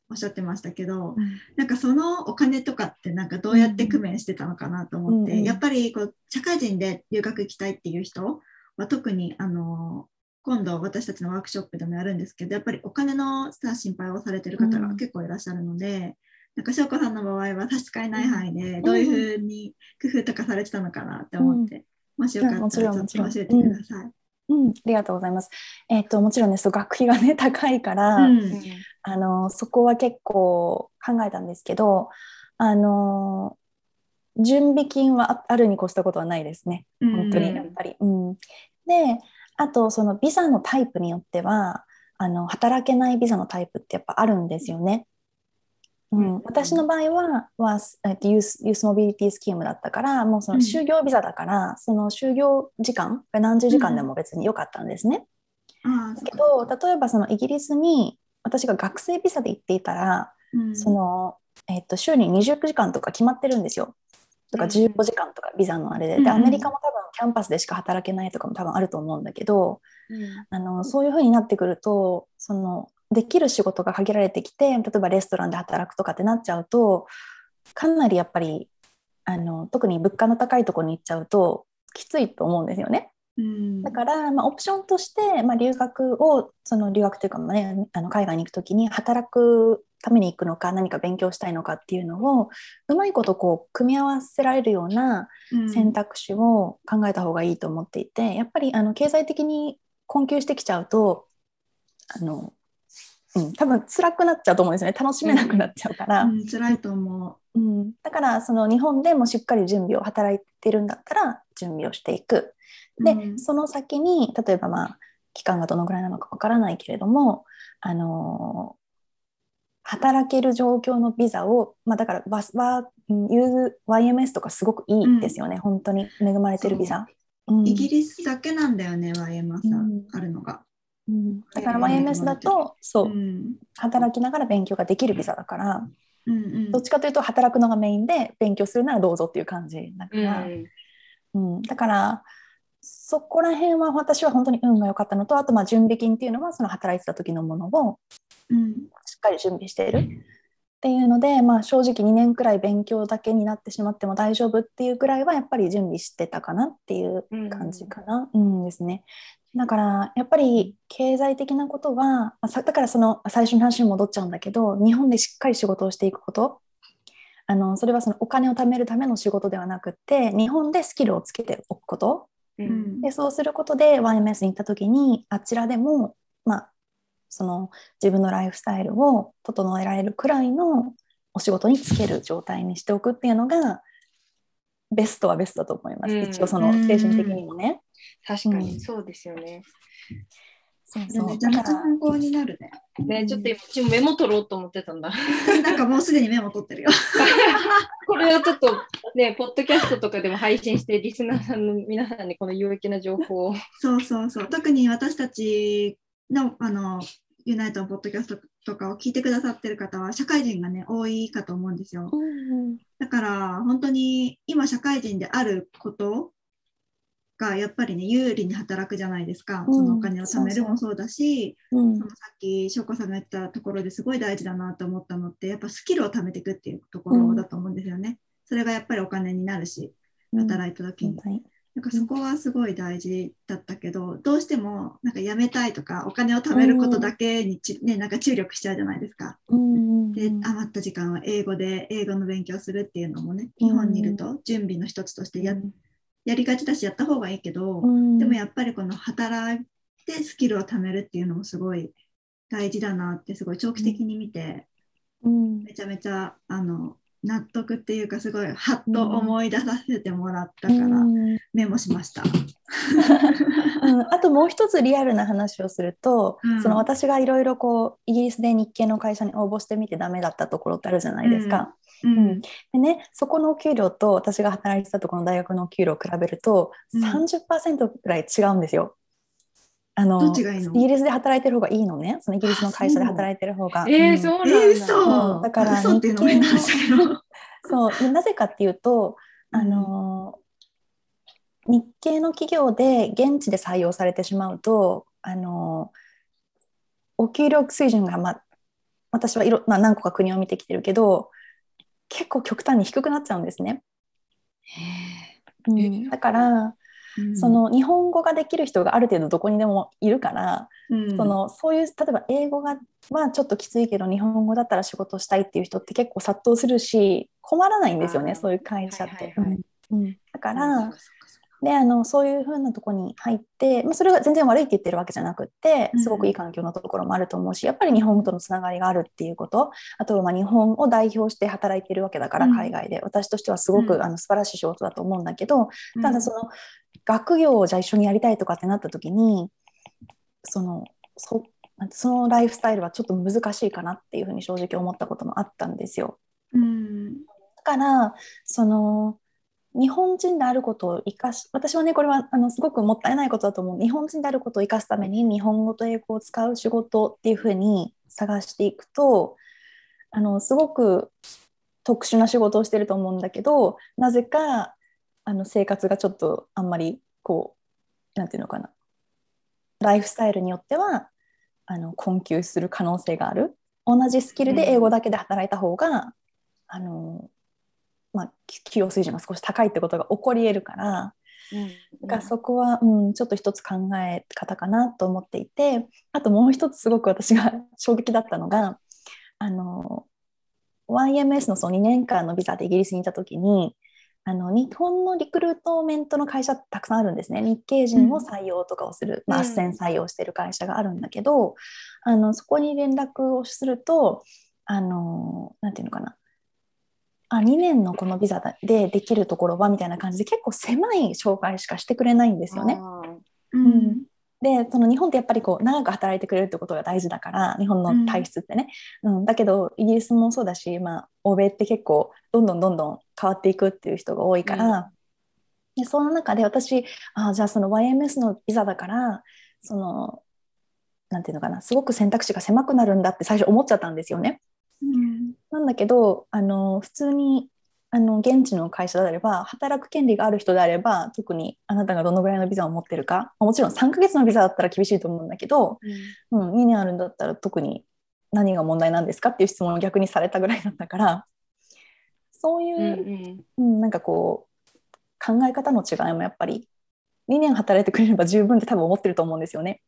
おおっしゃってましたけどなんかそのお金とかってなんかどうやって工面してたのかなと思って、うんうん。やっぱりこう社会人で留学行きたいっていう人は特にあの今度私たちのワークショップでもやるんですけどやっぱりお金のさ心配をされてる方が結構いらっしゃるので、なんか翔子さんの場合は差し支えない範囲でどういうふうに工夫とかされてたのかなって思って、もしよかったらちょっと教えてください。うん、ありがとうございます。えっ、と、もちろんね、そう学費がね、高いから、うんあの、そこは結構考えたんですけど、あの、準備金はああるに越したことはないですね。本当うんに、やっぱり。うん。で、あと、そのビザのタイプによっては、あの、働けないビザのタイプってやっぱあるんですよね。ううんん、私の場合はは、えっと、ユースユースモビリティスキームだったからもうそのうん就業ビザだから、その就業時間が何十時間でも別に良かったんですね。ああだけど例えばそのイギリスに私が学生ビザで行っていたら、うんそのえっと、週に20時間とか決まってるんですよ。とかうん15時間とかビザのあれで。うんうんでアメリカも多分キャンパスでしか働けないとかも多分あると思うんだけど、あのそういう風になってくるとそのできる仕事が限られてきて例えばレストランで働くとかってなっちゃうとかなりやっぱりあの特に物価の高いところに行っちゃうときついと思うんですよね。うん。だから、まあ、オプションとして、まあ、留学をその留学というか、まあね、あの海外に行くときに働くために行くのか何か勉強したいのかっていうのをうまいことこう組み合わせられるようなうん。選択肢を考えた方がいいと思っていて、やっぱりあの経済的に困窮してきちゃうとあの、うん、多分辛くなっちゃうと思うんですよね。楽しめなくなっちゃうから、うん、辛いと思う。ん。だからその日本でもしっかり準備を働いてるんだったら準備をしていく。う。で、うん。その先に例えばまあ期間がどのぐらいなのかわからないけれども、あの働ける状況のビザを、まあ、だからバスは、うん、ユー YMS とかすごくいいですよね、本当に恵まれてるビザ。う。ん。イギリスだけなんだよね、YM さ、うん。あるのが。うん。だからうん YMS だとそう、うん。働きながら勉強ができるビザだからうんうん。どっちかというと働くのがメインで勉強するならどうぞっていう感じだから、うん、だからそこら辺は私は本当に運が良かったのとあとまあ準備金っていうのはその働いてた時のものをうん。しっかり準備しているっていうので、まあ、正直2年くらい勉強だけになってしまっても大丈夫っていうくらいはやっぱり準備してたかなっていう感じかな、うんですね。だからやっぱり経済的なことはだからその最初の話に戻っちゃうんだけど日本でしっかり仕事をしていくこと。あのそれはそのお金を貯めるための仕事ではなくって日本でスキルをつけておくことうん。うん。でそうすることで YMS に行った時にあちらでも、まあ、その自分のライフスタイルを整えられるくらいのお仕事に就ける状態にしておくっていうのがベストはベストだと思います、うん。一応その精神的にもね。確かうん。にそうですよね。そうそうめちゃめちゃ参考になるね。ね、ちょっと今、メモ取ろうと思ってたんだ。なんかもうすでにメモ取ってるよ。これをちょっとね、ポッドキャストとかでも配信して、リスナーさんの皆さんにこの有益な情報を。そうそうそう。特に私たちのあのユナイトのポッドキャストとかを聞いてくださってる方は社会人がね多いかと思うんですよ。うんだから本当に今社会人であることがやっぱりね有利に働くじゃないですか、うんそのお金を貯めるもそうだし、うん。そのさっき翔子さんが言ったところですごい大事だなと思ったのってやっぱスキルを貯めていくっていうところだと思うんですよね。それがやっぱりお金になるし働いた時に。なんかそこはすごい大事だったけど、どうしてもなんか辞めたいとかお金を貯めることだけにち、ね、なんか注力しちゃうじゃないですか。うんで余った時間は英語で英語の勉強するっていうのもね日本にいると準備の一つとしてや,、やりがちだしやった方がいいけど、うん。でもやっぱりこの働いてスキルを貯めるっていうのもすごい大事だなってすごい長期的に見て、うん。めちゃめちゃあの納得っていうかすごいハッと思い出させてもらったからうん。メモしました。うん。あともう一つリアルな話をすると、うん。その私がいろいろこうイギリスで日系の会社に応募してみてダメだったところってあるじゃないですか。うん。でねそこのお給料と私が働いてたところの大学のお給料を比べると、うん。30%ぐらい違うんですよ。あのどっちがいいの？イギリスで働いてる方がいいのね。そのイギリスの会社で働いてる方が。えー、んそうなんだ。えー、そうだから嘘っていうの。そう。でなぜかっていうと、あの日系の企業で現地で採用されてしまうと、あのお給料水準が、まあ、私はいろ、まあ、何個か国を見てきてるけど結構極端に低くなっちゃうんですね。うん。え。ーだから、その日本語ができる人がある程度どこにでもいるから、うん。そのそういう例えば英語がまあちょっときついけど日本語だったら仕事したいっていう人って結構殺到するし困らないんですよねそういう会社って。はいだかうんら、であのそういうふうなとこに入って、まあ、それが全然悪いって言ってるわけじゃなくってうん。すごくいい環境のところもあると思うしやっぱり日本とのつながりがあるっていうことあとはまあ日本を代表して働いてるわけだからうん。海外で、私としてはすごく、うん。あの素晴らしい仕事だと思うんだけど、うん。ただその学業をじゃあ一緒にやりたいとかってなった時にそのそそのライフスタイルはちょっと難しいかなっていうふうに正直思ったこともあったんですよ。うん。だからその日本人であることを生かし私はねこれはあのすごくもったいないことだと思う。日本人であることを生かすために日本語と英語を使う仕事っていうふうに探していくとあのすごく特殊な仕事をしてると思うんだけどなぜかあの生活がちょっとあんまりこうなんていうのかな。ライフスタイルによってはあの困窮する可能性がある。同じスキルで英語だけで働いた方が、あのまあ、給与水準が少し高いってことが起こり得るから、だからそこは、うん、ちょっと一つ考え方かなと思っていてあともう一つすごく私が 衝撃だったのがあの YMS のその2年間のビザでイギリスにいた時にあの日本のリクルートメントの会社たくさんあるんですね。日系人を採用とかをする、まあうん斡旋採用してる会社があるんだけど、あのそこに連絡をするとあのなんていうのかなあ2年のこのビザでできるところはみたいな感じで結構狭い紹介しかしてくれないんですよね。うん。でその日本ってやっぱりこう長く働いてくれるってことが大事だから日本の体質ってね、うん。だけどイギリスもそうだし、まあ、欧米って結構どんどんどんどん変わっていくっていう人が多いから、でその中で私あじゃあその YMS のビザだからそのなんていうのかなすごく選択肢が狭くなるんだって最初思っちゃったんですよね。うん。なんだけどあの普通にあの現地の会社であれば働く権利がある人であれば特にあなたがどのぐらいのビザを持ってるかもちろん3ヶ月のビザだったら厳しいと思うんだけど、うん、2年あるんだったら特に何が問題なんですかっていう質問を逆にされたぐらいだったからそういう、うんうん。うんなんかこう考え方の違いもやっぱり2年働いてくれれば十分って多分思ってると思うんですよね。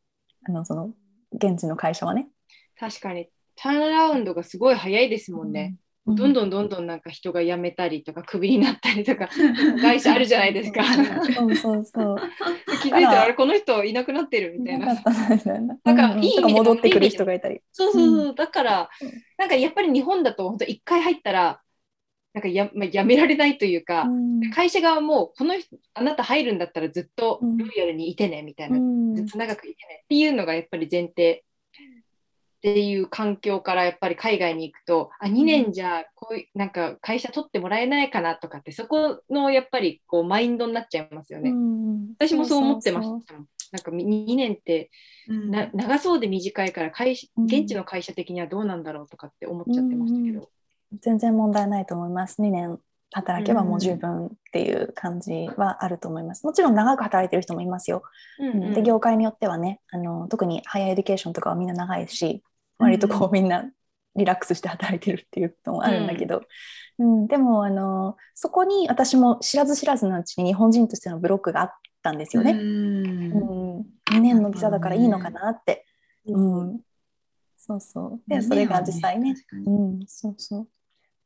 あのその現地の会社はね。確かにターンアラウンドがすごい早いですもんね。うどんどんどんどんなんか人が辞めたりとかクビになったりとか会社あるじゃないですか。そうそうそう。気づいたらあれこの人いなくなってるみたいな。なんかうんいい意味で戻ってくる人がいたり。そうそうそう。だからうんなんかやっぱり日本だと本当一回入ったらなんかや,、まあ、やめられないというか、うん会社側もこの人あなた入るんだったらずっとロイヤルにいてねみたいな、うんずっと長くいてねっていうのがやっぱり前提っていう環境からやっぱり海外に行くとあ2年じゃこういうなんか会社取ってもらえないかなとかってそこのやっぱりこうマインドになっちゃいますよね。うん私もそう思ってましたなんか2年ってな長そうで短いから会現地の会社的にはどうなんだろうとかって思っちゃってましたけど。全然問題ないと思います。2年働けばもう十分っていう感じはあると思います。もちろん長く働いてる人もいますよ。うんうん、で業界によってはねあの特に higher education とかはみんな長いし割とこうみんなリラックスして働いてるっていうのもあるんだけど、うん、うん、でもあのそこに私も知らず知らずのうちに日本人としてのブロックがあったんですよね。うん、うん、2年のビザだからいいのかなって。うん、そうそう。でそれが実際ね、うん、そうそう。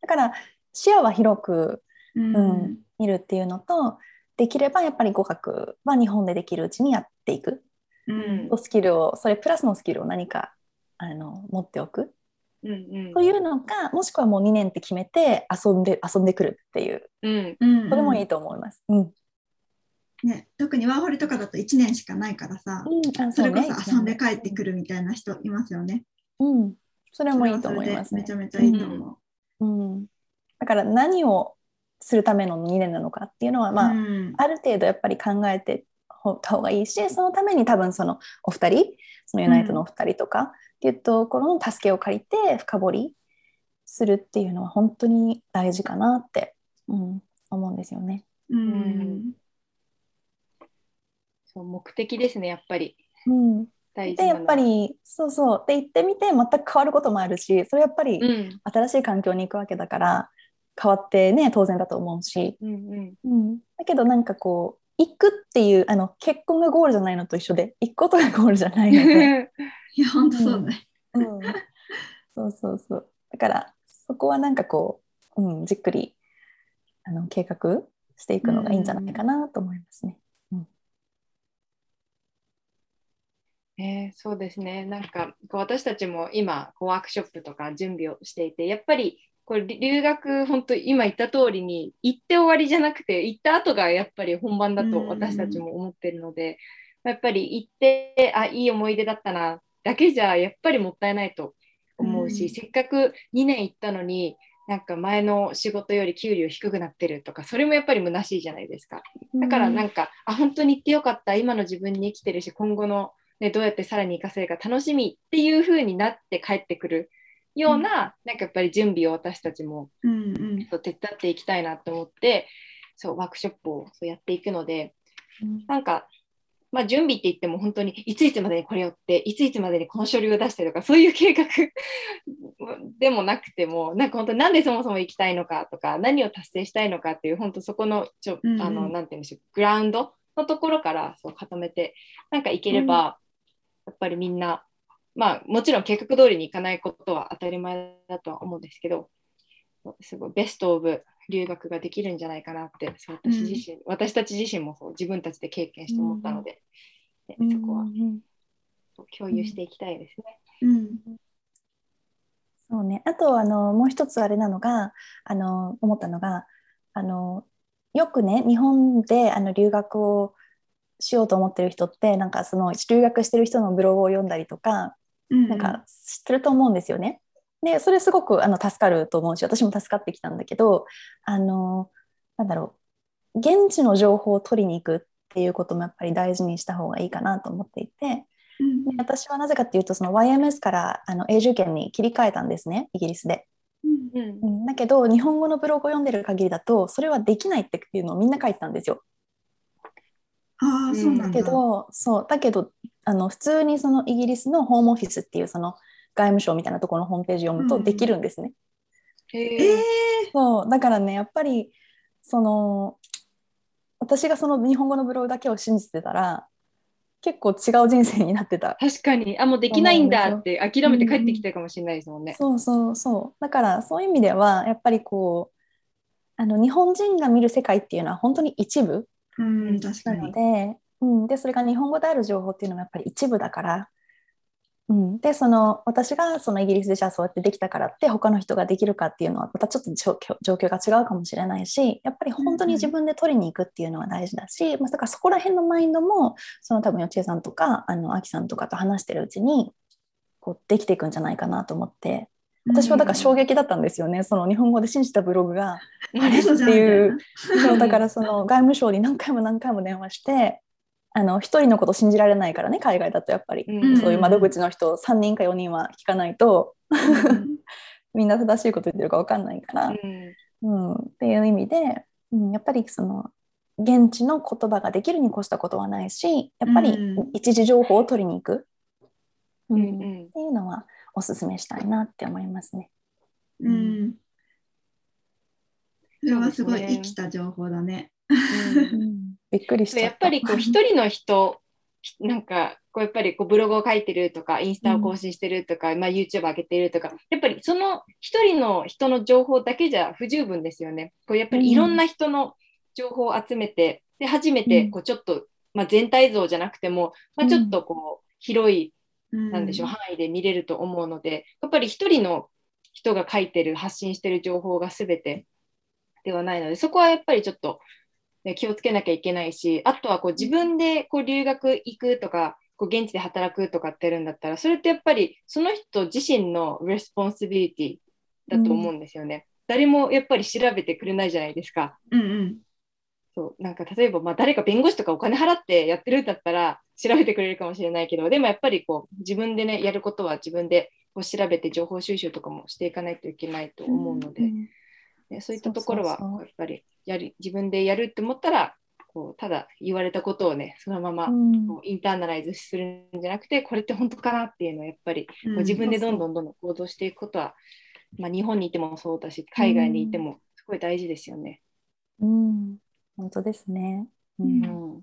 だから視野は広く、うん、うん、見るっていうのとできればやっぱり語学は日本でできるうちにやっていく、うん、スキルをそれプラスのスキルを何かあの持っておく、うんうん、というのかもしくはもう2年って決めて遊んで遊んでくるっていう、うん、それもいいと思います。うん。ね、特にワーホリとかだと1年しかないからさ、うん、それこそ遊んで帰ってくるみたいな人いますよね。うん、それもいいと思います、ね、めちゃめちゃいいと思う。うん、うんだから何をするための2年なのかっていうのは、まあ、うん、ある程度やっぱり考えてた方がいいしそのために多分そのお二人そのユナイトのお二人とか、うん、っていうところの助けを借りて深掘りするっていうのは本当に大事かなって、うん、思うんですよね。うん、そう目的ですねやっぱり。うん。でやっぱりそうそう。で行ってみて全く変わることもあるしそれやっぱり新しい環境に行くわけだから、変わってね当然だと思うし、うんうん。うん、だけどなんかこう行くっていうあの結婚がゴールじゃないのと一緒で行くことがゴールじゃないので いや本当そうね、うん、そうそうそう。だからそこはなんかこう、うん、じっくりあの計画していくのがいいんじゃないかなと思いますね。うん。えー、そうですね。なんかこう私たちも今こうワークショップとか準備をしていてやっぱりこれ留学本当今言った通りに行って終わりじゃなくて行った後がやっぱり本番だと私たちも思ってるので、やっぱり行ってあいい思い出だったなだけじゃやっぱりもったいないと思うし、せっかく2年行ったのになんか前の仕事より給料低くなってるとかそれもやっぱり虚しいじゃないですか。だからなんか、あ本当に行ってよかった。今の自分に生きてるし今後の、ね、どうやってさらに活かせるか楽しみっていう風になって帰ってくるような,、なんかやっぱり準備を私たちも、うんうん、手伝っていきたいなと思ってそうワークショップをそうやっていくので、うん、なんか、まあ、準備って言っても本当にいついつまでにこれをっていついつまでにこの書類を出してとかそういう計画 でもなくてもなんか本当なんでそもそも行きたいのかとか何を達成したいのかっていう本当そこのちょ、うんうん、あのなんて言うんでしょうグラウンドのところからそう固めてなんかいければ、うん、やっぱりみんなまあ、もちろん計画通りにいかないことは当たり前だとは思うんですけど、すごいベストオブ留学ができるんじゃないかなってそう私自身、うん、私たち自身もそう自分たちで経験して思ったので、うん、そこは、共有していきたいですね。うん。そうね、あとあのもう一つあれなのがあの思ったのがあのよくね日本であの留学をしようと思ってる人ってなんかその留学してる人のブログを読んだりとかなんか知ってると思うんですよね。でそれすごくあの助かると思うし私も助かってきたんだけどあのなんだろう現地の情報を取りに行くっていうこともやっぱり大事にした方がいいかなと思っていて、うん、で私はなぜかっていうとその YMS からあの永住権に切り替えたんですねイギリスで。うん。うん、だけど日本語のブログを読んでる限りだとそれはできないっていうのをみんな書いてたんですよ。あそうなんだけどそうだけどあの普通にそのイギリスのホームオフィスっていうその外務省みたいなところのホームページ読むとできるんですね。うん、えそうだからねやっぱりその私がその日本語のブログだけを信じてたら結構違う人生になってた。確かに。あもうできないんだって諦めて帰ってきたかもしれないですもんね、うん、そうそうそう。だからそういう意味ではやっぱりこうあの日本人が見る世界っていうのは本当に一部うん、確かに。なのでうん、でそれが日本語である情報っていうのもやっぱり一部だから、うん、でその私がそのイギリスでじゃあそうやってできたからって他の人ができるかっていうのはまたちょっと状況が違うかもしれないしやっぱり本当に自分で取りに行くっていうのは大事だし、うん、まあ、だからそこら辺のマインドもその多分よちえさんとかあのあきさんとかと話してるうちにこうできていくんじゃないかなと思って。私はだから衝撃だったんですよね、その日本語で信じたブログがあれっていう、だからその外務省に何回も何回も電話してあの1人のこと信じられないからね海外だとやっぱり、うん。そういう窓口の人3人か4人は聞かないと。みんな正しいこと言ってるか分かんないから、うん。っていう意味で、うん、やっぱりその現地の言葉ができるに越したことはないしやっぱりうん。一時情報を取りに行く、ううんんうん。っていうのはおすすめしたいなって思いますね。うん。それはすごい生きた情報だね。うん びっくりした。やっぱりこう一人の人なんかこうやっぱりこうブログを書いてるとかインスタを更新してるとか、まあ、YouTube 上げてるとかやっぱりその一人の人の情報だけじゃ不十分ですよね。こうやっぱりいろんな人の情報を集めてで初めてこうちょっと、まあ、全体像じゃなくても、まあ、ちょっとこう広いなんでしょう、範囲で見れると思うのでやっぱり一人の人が書いてる発信してる情報が全てではないのでそこはやっぱりちょっと、ね、気をつけなきゃいけないしあとはこう自分でこう留学行くとかこう現地で働くとかってやるんだったらそれってやっぱりその人自身の responsibility だと思うんですよね。誰もやっぱり調べてくれないじゃないですか。うんうん。そうなんか例えば、まあ、誰か弁護士とかお金払ってやってるんだったら調べてくれるかもしれないけどでもやっぱりこう自分でねやることは自分でこう調べて情報収集とかもしていかないといけないと思うので、うんね、そういったところはやっぱりやり自分でやるって思ったらこうただ言われたことをねそのままうん。こうインターナライズするんじゃなくてこれって本当かなっていうのをやっぱりこう自分でどんどんどんどん行動していくことは、まあ、日本にいてもそうだし海外にいてもすごい大事ですよね。うん、本当ですね。ううん。うん。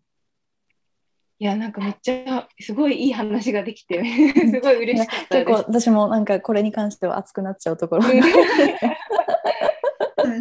いやなんかめっちゃすごいいい話ができて すごい嬉しかった結構です。私もなんかこれに関しては熱くなっちゃうところ。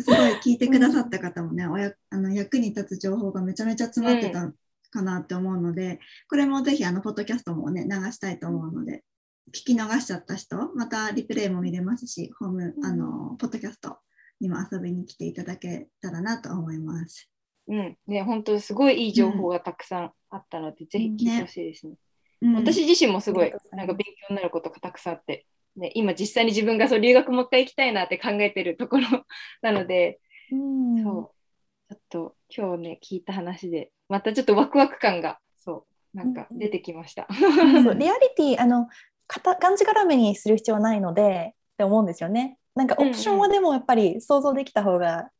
すごい聞いてくださった方もね、おやあの役に立つ情報がめちゃめちゃ詰まってたかなって思うので、これもぜひあのポッドキャストもね流したいと思うので、聞き逃しちゃった人、またリプレイも見れますし、ホームあのポッドキャストにも遊びに来ていただけたらなと思います。うん。ね本当すごいいい情報がたくさんあったので、ぜひ聞いてほしいですね。うん。私自身もすごいないんか勉強になることがたくさんあって、ね、今実際に自分がそう留学もう一回行きたいなって考えてるところ なので、うん。そう。ちょっと今日ね聞いた話でまたちょっとワクワク感がそうなんか出てきました。そうリアリティあのがんじがらめにする必要はないのでって思うんですよね。なんかオプションはでもやっぱり想像できた方が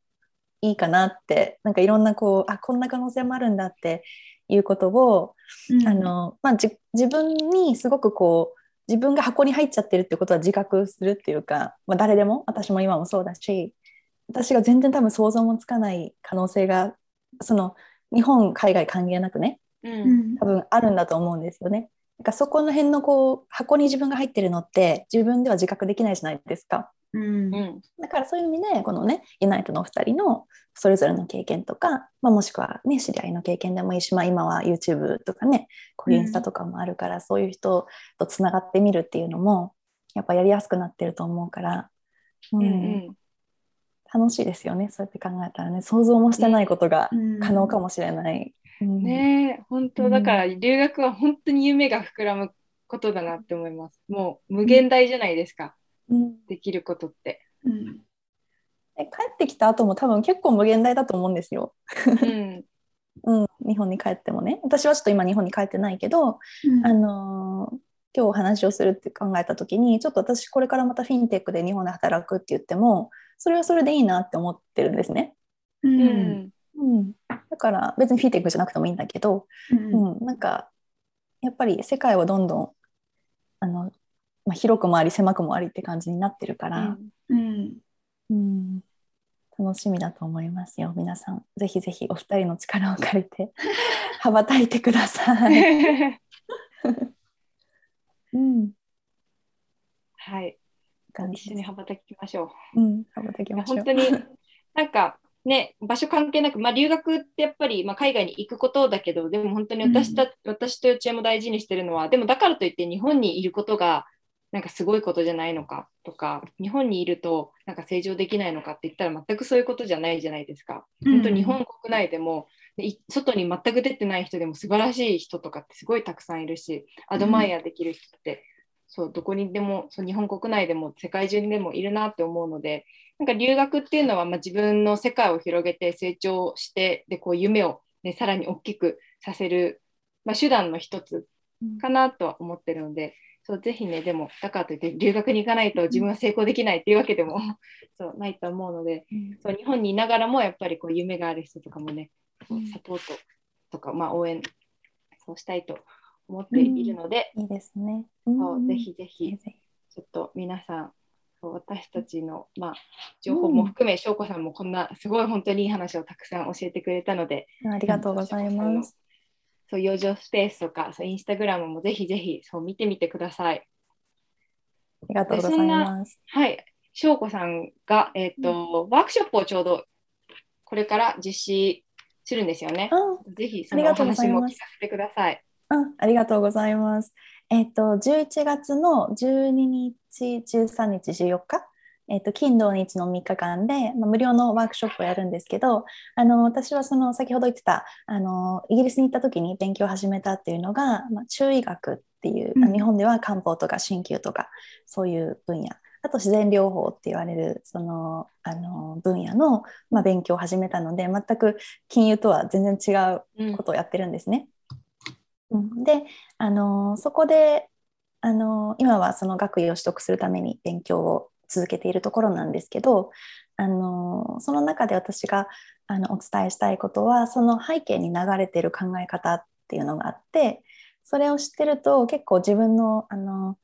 いいかなってなんかいろんなこうあこんな可能性もあるんだっていうことを、うん。あのまあ、じ自分にすごくこう自分が箱に入っちゃってるってことは自覚するっていうか、まあ、誰でも私も今もそうだし私が全然多分想像もつかない可能性がその日本海外関係なくねううんん多分あるんだと思うんですよね。なんかそこの辺のこう箱に自分が入ってるのって自分では自覚できないじゃないですか。うん。うん。だからそういう意味でこのねユナイトのお二人のそれぞれの経験とか、まあ、もしくはね知り合いの経験でもいいし、まあ、今は YouTube とかねこういうインスタとかもあるから、そういう人とつながってみるっていうのもやっぱやりやすくなってると思うから、うん。うんうん。楽しいですよねそうやって考えたらね。想像もしてないことがうん。可能かもしれない。うん。ねえ本当。だから留学は本当に夢が膨らむことだなって思います。もう無限大じゃないですか、うん。できることって。うん。え帰ってきた後も多分結構無限大だと思うんですよ。うん。うん、日本に帰ってもね。私はちょっと今日本に帰ってないけど、うん。あのー今日お話をするって考えた時にちょっと私これからまたフィンテックで日本で働くって言ってもそれはそれでいいなって思ってるんですね。ううん。んうん、だから別にフィンテックじゃなくてもいいんだけど、うん。うん、なんかやっぱり世界はどんどんあの、まあ、広くもあり狭くもありって感じになってるから、うん。うん、楽しみだと思いますよ。皆さんぜひぜひお二人の力を借りて 羽ばたいてください。うん、はい。一緒に羽ばたきましょう。ん、羽ばたきう。ましょう。本当になんかね場所関係なく、まあ、留学ってやっぱり、まあ、海外に行くことだけどでも本当に私た、私とちえも大事にしてるのはでもだからといって日本にいることがなんかすごいことじゃないのかとか日本にいるとなんか成長できないのかって言ったら全くそういうことじゃないじゃないですか。本当日本国内でも外に全く出てない人でも素晴らしい人とかってすごいたくさんいるしアドマイヤできる人って、そうどこにでもそう日本国内でも世界中にでもいるなって思うのでなんか留学っていうのは、まあ、自分の世界を広げて成長してでこう夢を、ね、さらに大きくさせるまあ、手段の一つかなとは思ってるので、そうぜひね、でも、だからといって留学に行かないと自分は成功できないっていうわけでも そうないと思うので、そう日本にいながらもやっぱりこう夢がある人とかもね、サポートとか、まあ、応援そうしたいと思っているので、いいですね。そうぜひぜひ、ちょっと皆さん、私たちの、まあ、情報も含め、翔、う、子、さんもこんなすごい本当にいい話をたくさん教えてくれたので、ありがとうございます。そう、養生スペースとか、そうインスタグラムもぜひぜひそう見てみてください。ありがとうございます。はい、翔子さんが、えーと、うん、ワークショップをちょうどこれから実施するんですよね。うん、ぜひそのお話も聞かせてください。うん、ありがとうございます。えっ、ー、と、11月の12日、13日、14日、えっ、ー、と、金土日の3日間で、まあ、無料のワークショップをやるんですけど、あの、私はその、先ほど言ってた、あの、イギリスに行った時に勉強を始めたっていうのが、まあ、中医学っていう、うん、日本では漢方とか鍼灸とか、そういう分野。あと自然療法って言われるそのあの分野の、まあ、勉強を始めたので全く金融とは全然違うことをやってるんですね。うん、であのそこであの今はその学位を取得するために勉強を続けているところなんですけどあのその中で私があのお伝えしたいことはその背景に流れている考え方っていうのがあってそれを知ってると結構自分のあの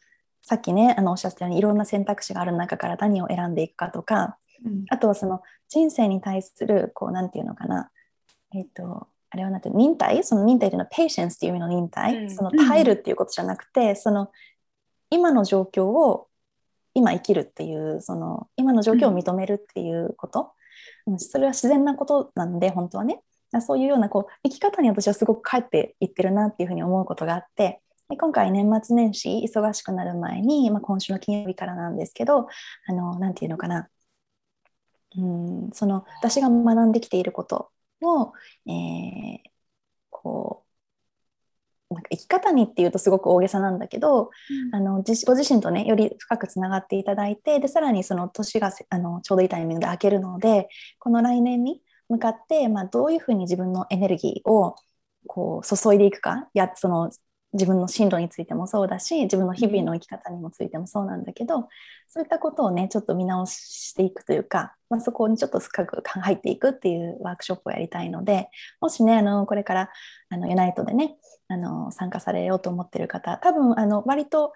さっきねあのおっしゃったようにいろんな選択肢がある中から何を選んでいくかとか、うん、あとはその人生に対するこうなんていうのかなえっ、ー、とあれはなんて忍耐？その忍耐というのは patience っていう意味の忍耐、うん、その耐えるっていうことじゃなくて、うん、その今の状況を今生きるっていうその今の状況を認めるっていうこと、うん、それは自然なことなんで本当はね。そういうようなこう生き方に私はすごく帰っていってるなっていうふうに思うことがあって。で今回年末年始忙しくなる前に、まあ、今週の金曜日からなんですけどあのなんていうのかな。うんその私が学んできていることを、えー、こうなんか生き方にっていうとすごく大げさなんだけど、うん、あのご自身とねより深くつながっていただいてでさらにその年があのちょうどいいタイミングで明けるのでこの来年に向かって、まあ、どういうふうに自分のエネルギーをこう注いでいくかやその自分の進路についてもそうだし自分の日々の生き方にもついてもそうなんだけどそういったことをねちょっと見直していくというか、まあ、そこにちょっと深く入っていくっていうワークショップをやりたいのでもしねあのこれからあのユナイトでねあの参加されようと思ってる方多分あの割と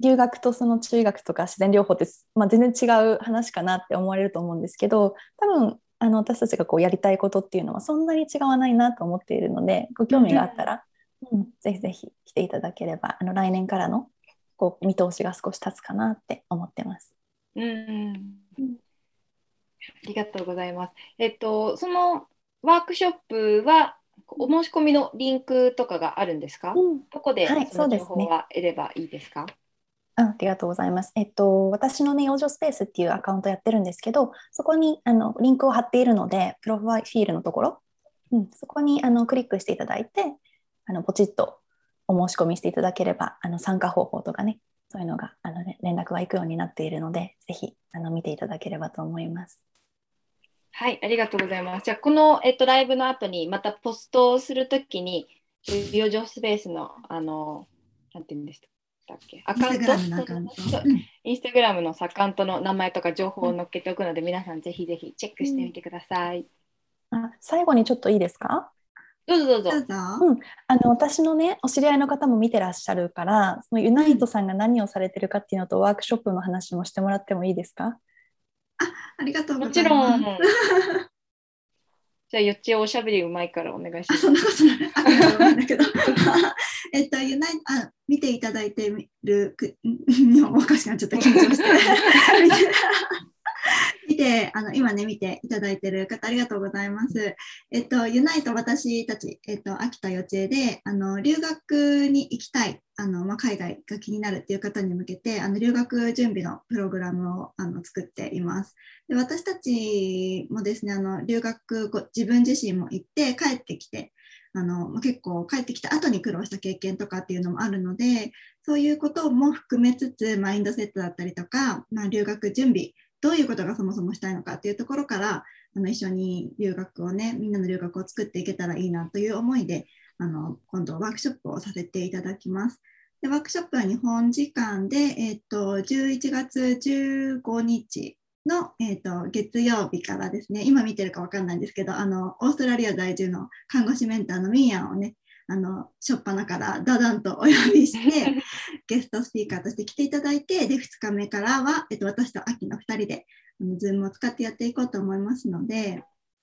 留学とその中学とか自然療法って、まあ、全然違う話かなって思われると思うんですけど多分あの私たちがこうやりたいことっていうのはそんなに違わないなと思っているのでご興味があったらうん、ぜひぜひ来ていただければあの来年からのこう見通しが少し立つかなって思ってます。うん、うん、ありがとうございます。えっとそのワークショップはお申し込みのリンクとかがあるんですか？うん、どこでその情報は得ればいいですか？あありがとうございます。えっと、私のね、養生スペースっていうアカウントやってるんですけど、そこにあのリンクを貼っているので、プロファイルのところ、うん、そこにあのクリックしていただいて、あのポチッとお申し込みしていただければあの参加方法とかねそういうのがあの、ね、連絡が行くようになっているのでぜひあの見ていただければと思います。はい、ありがとうございます。じゃあ、この、えっと、ライブの後に、またポストをするときに、養生スペースの、あの、なんていうんでしたっけ、アカウント、インスタグラムのアカウント。の名前とか情報を載っけておくので、皆さんぜひぜひチェックしてみてください。うん、あ最後にちょっといいですか？どうぞ。どうぞ。うん、あの私のねお知り合いの方も見てらっしゃるからそのユナイトさんが何をされてるかっていうのと、ワークショップの話もしてもらってもいいですか？あありがとうございます。もちろん。じゃあ、よっちおしゃべりうまいからお願いします。そんなことない。あ、なんだけど。えっと、ユナイあ、見ていただいてる、おかしくなっちゃった、緊張して。見て、あの、今ね、見ていただいてる方、ありがとうございます。えっと、ユナイト私たち、えっと、秋田幼稚園で、あの、留学に行きたい、あの、まあ、海外が気になるっていう方に向けて、あの、留学準備のプログラムを、あの、作っています。で私たちもですね、あの、留学、自分自身も行って帰ってきて、あの結構帰ってきた後に苦労した経験とかっていうのもあるのでそういうことも含めつつマインドセットだったりとか、まあ、留学準備どういうことがそもそもしたいのかっていうところからあの一緒に留学をねみんなの留学を作っていけたらいいなという思いであの今度ワークショップをさせていただきます。でワークショップは日本時間で、えーと、11月15日の、えーと、月曜日からですね、今見てるか分かんないんですけど、あのオーストラリア在住の看護師メンターのミーヤンをね、あの初っ端からダダンとお呼びして ゲストスピーカーとして来ていただいてで2日目からは、えっと、私と秋の2人であの Zoom を使ってやっていこうと思いますので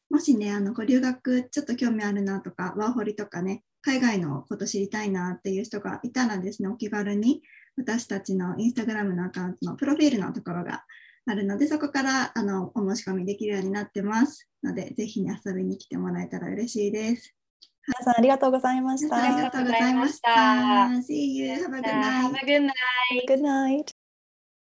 もしねあのご留学ちょっと興味あるなとかワーホリとかね海外のこと知りたいなっていう人がいたらですねお気軽に私たちのインスタグラムのアカウントのプロフィールのところがあるのでそこからあのお申し込みできるようになってますのでぜひ、ね、遊びに来てもらえたら嬉しいです。皆さんありがとうございました。ありがとうございました。See you. Have a good night. Have a good night. Good night.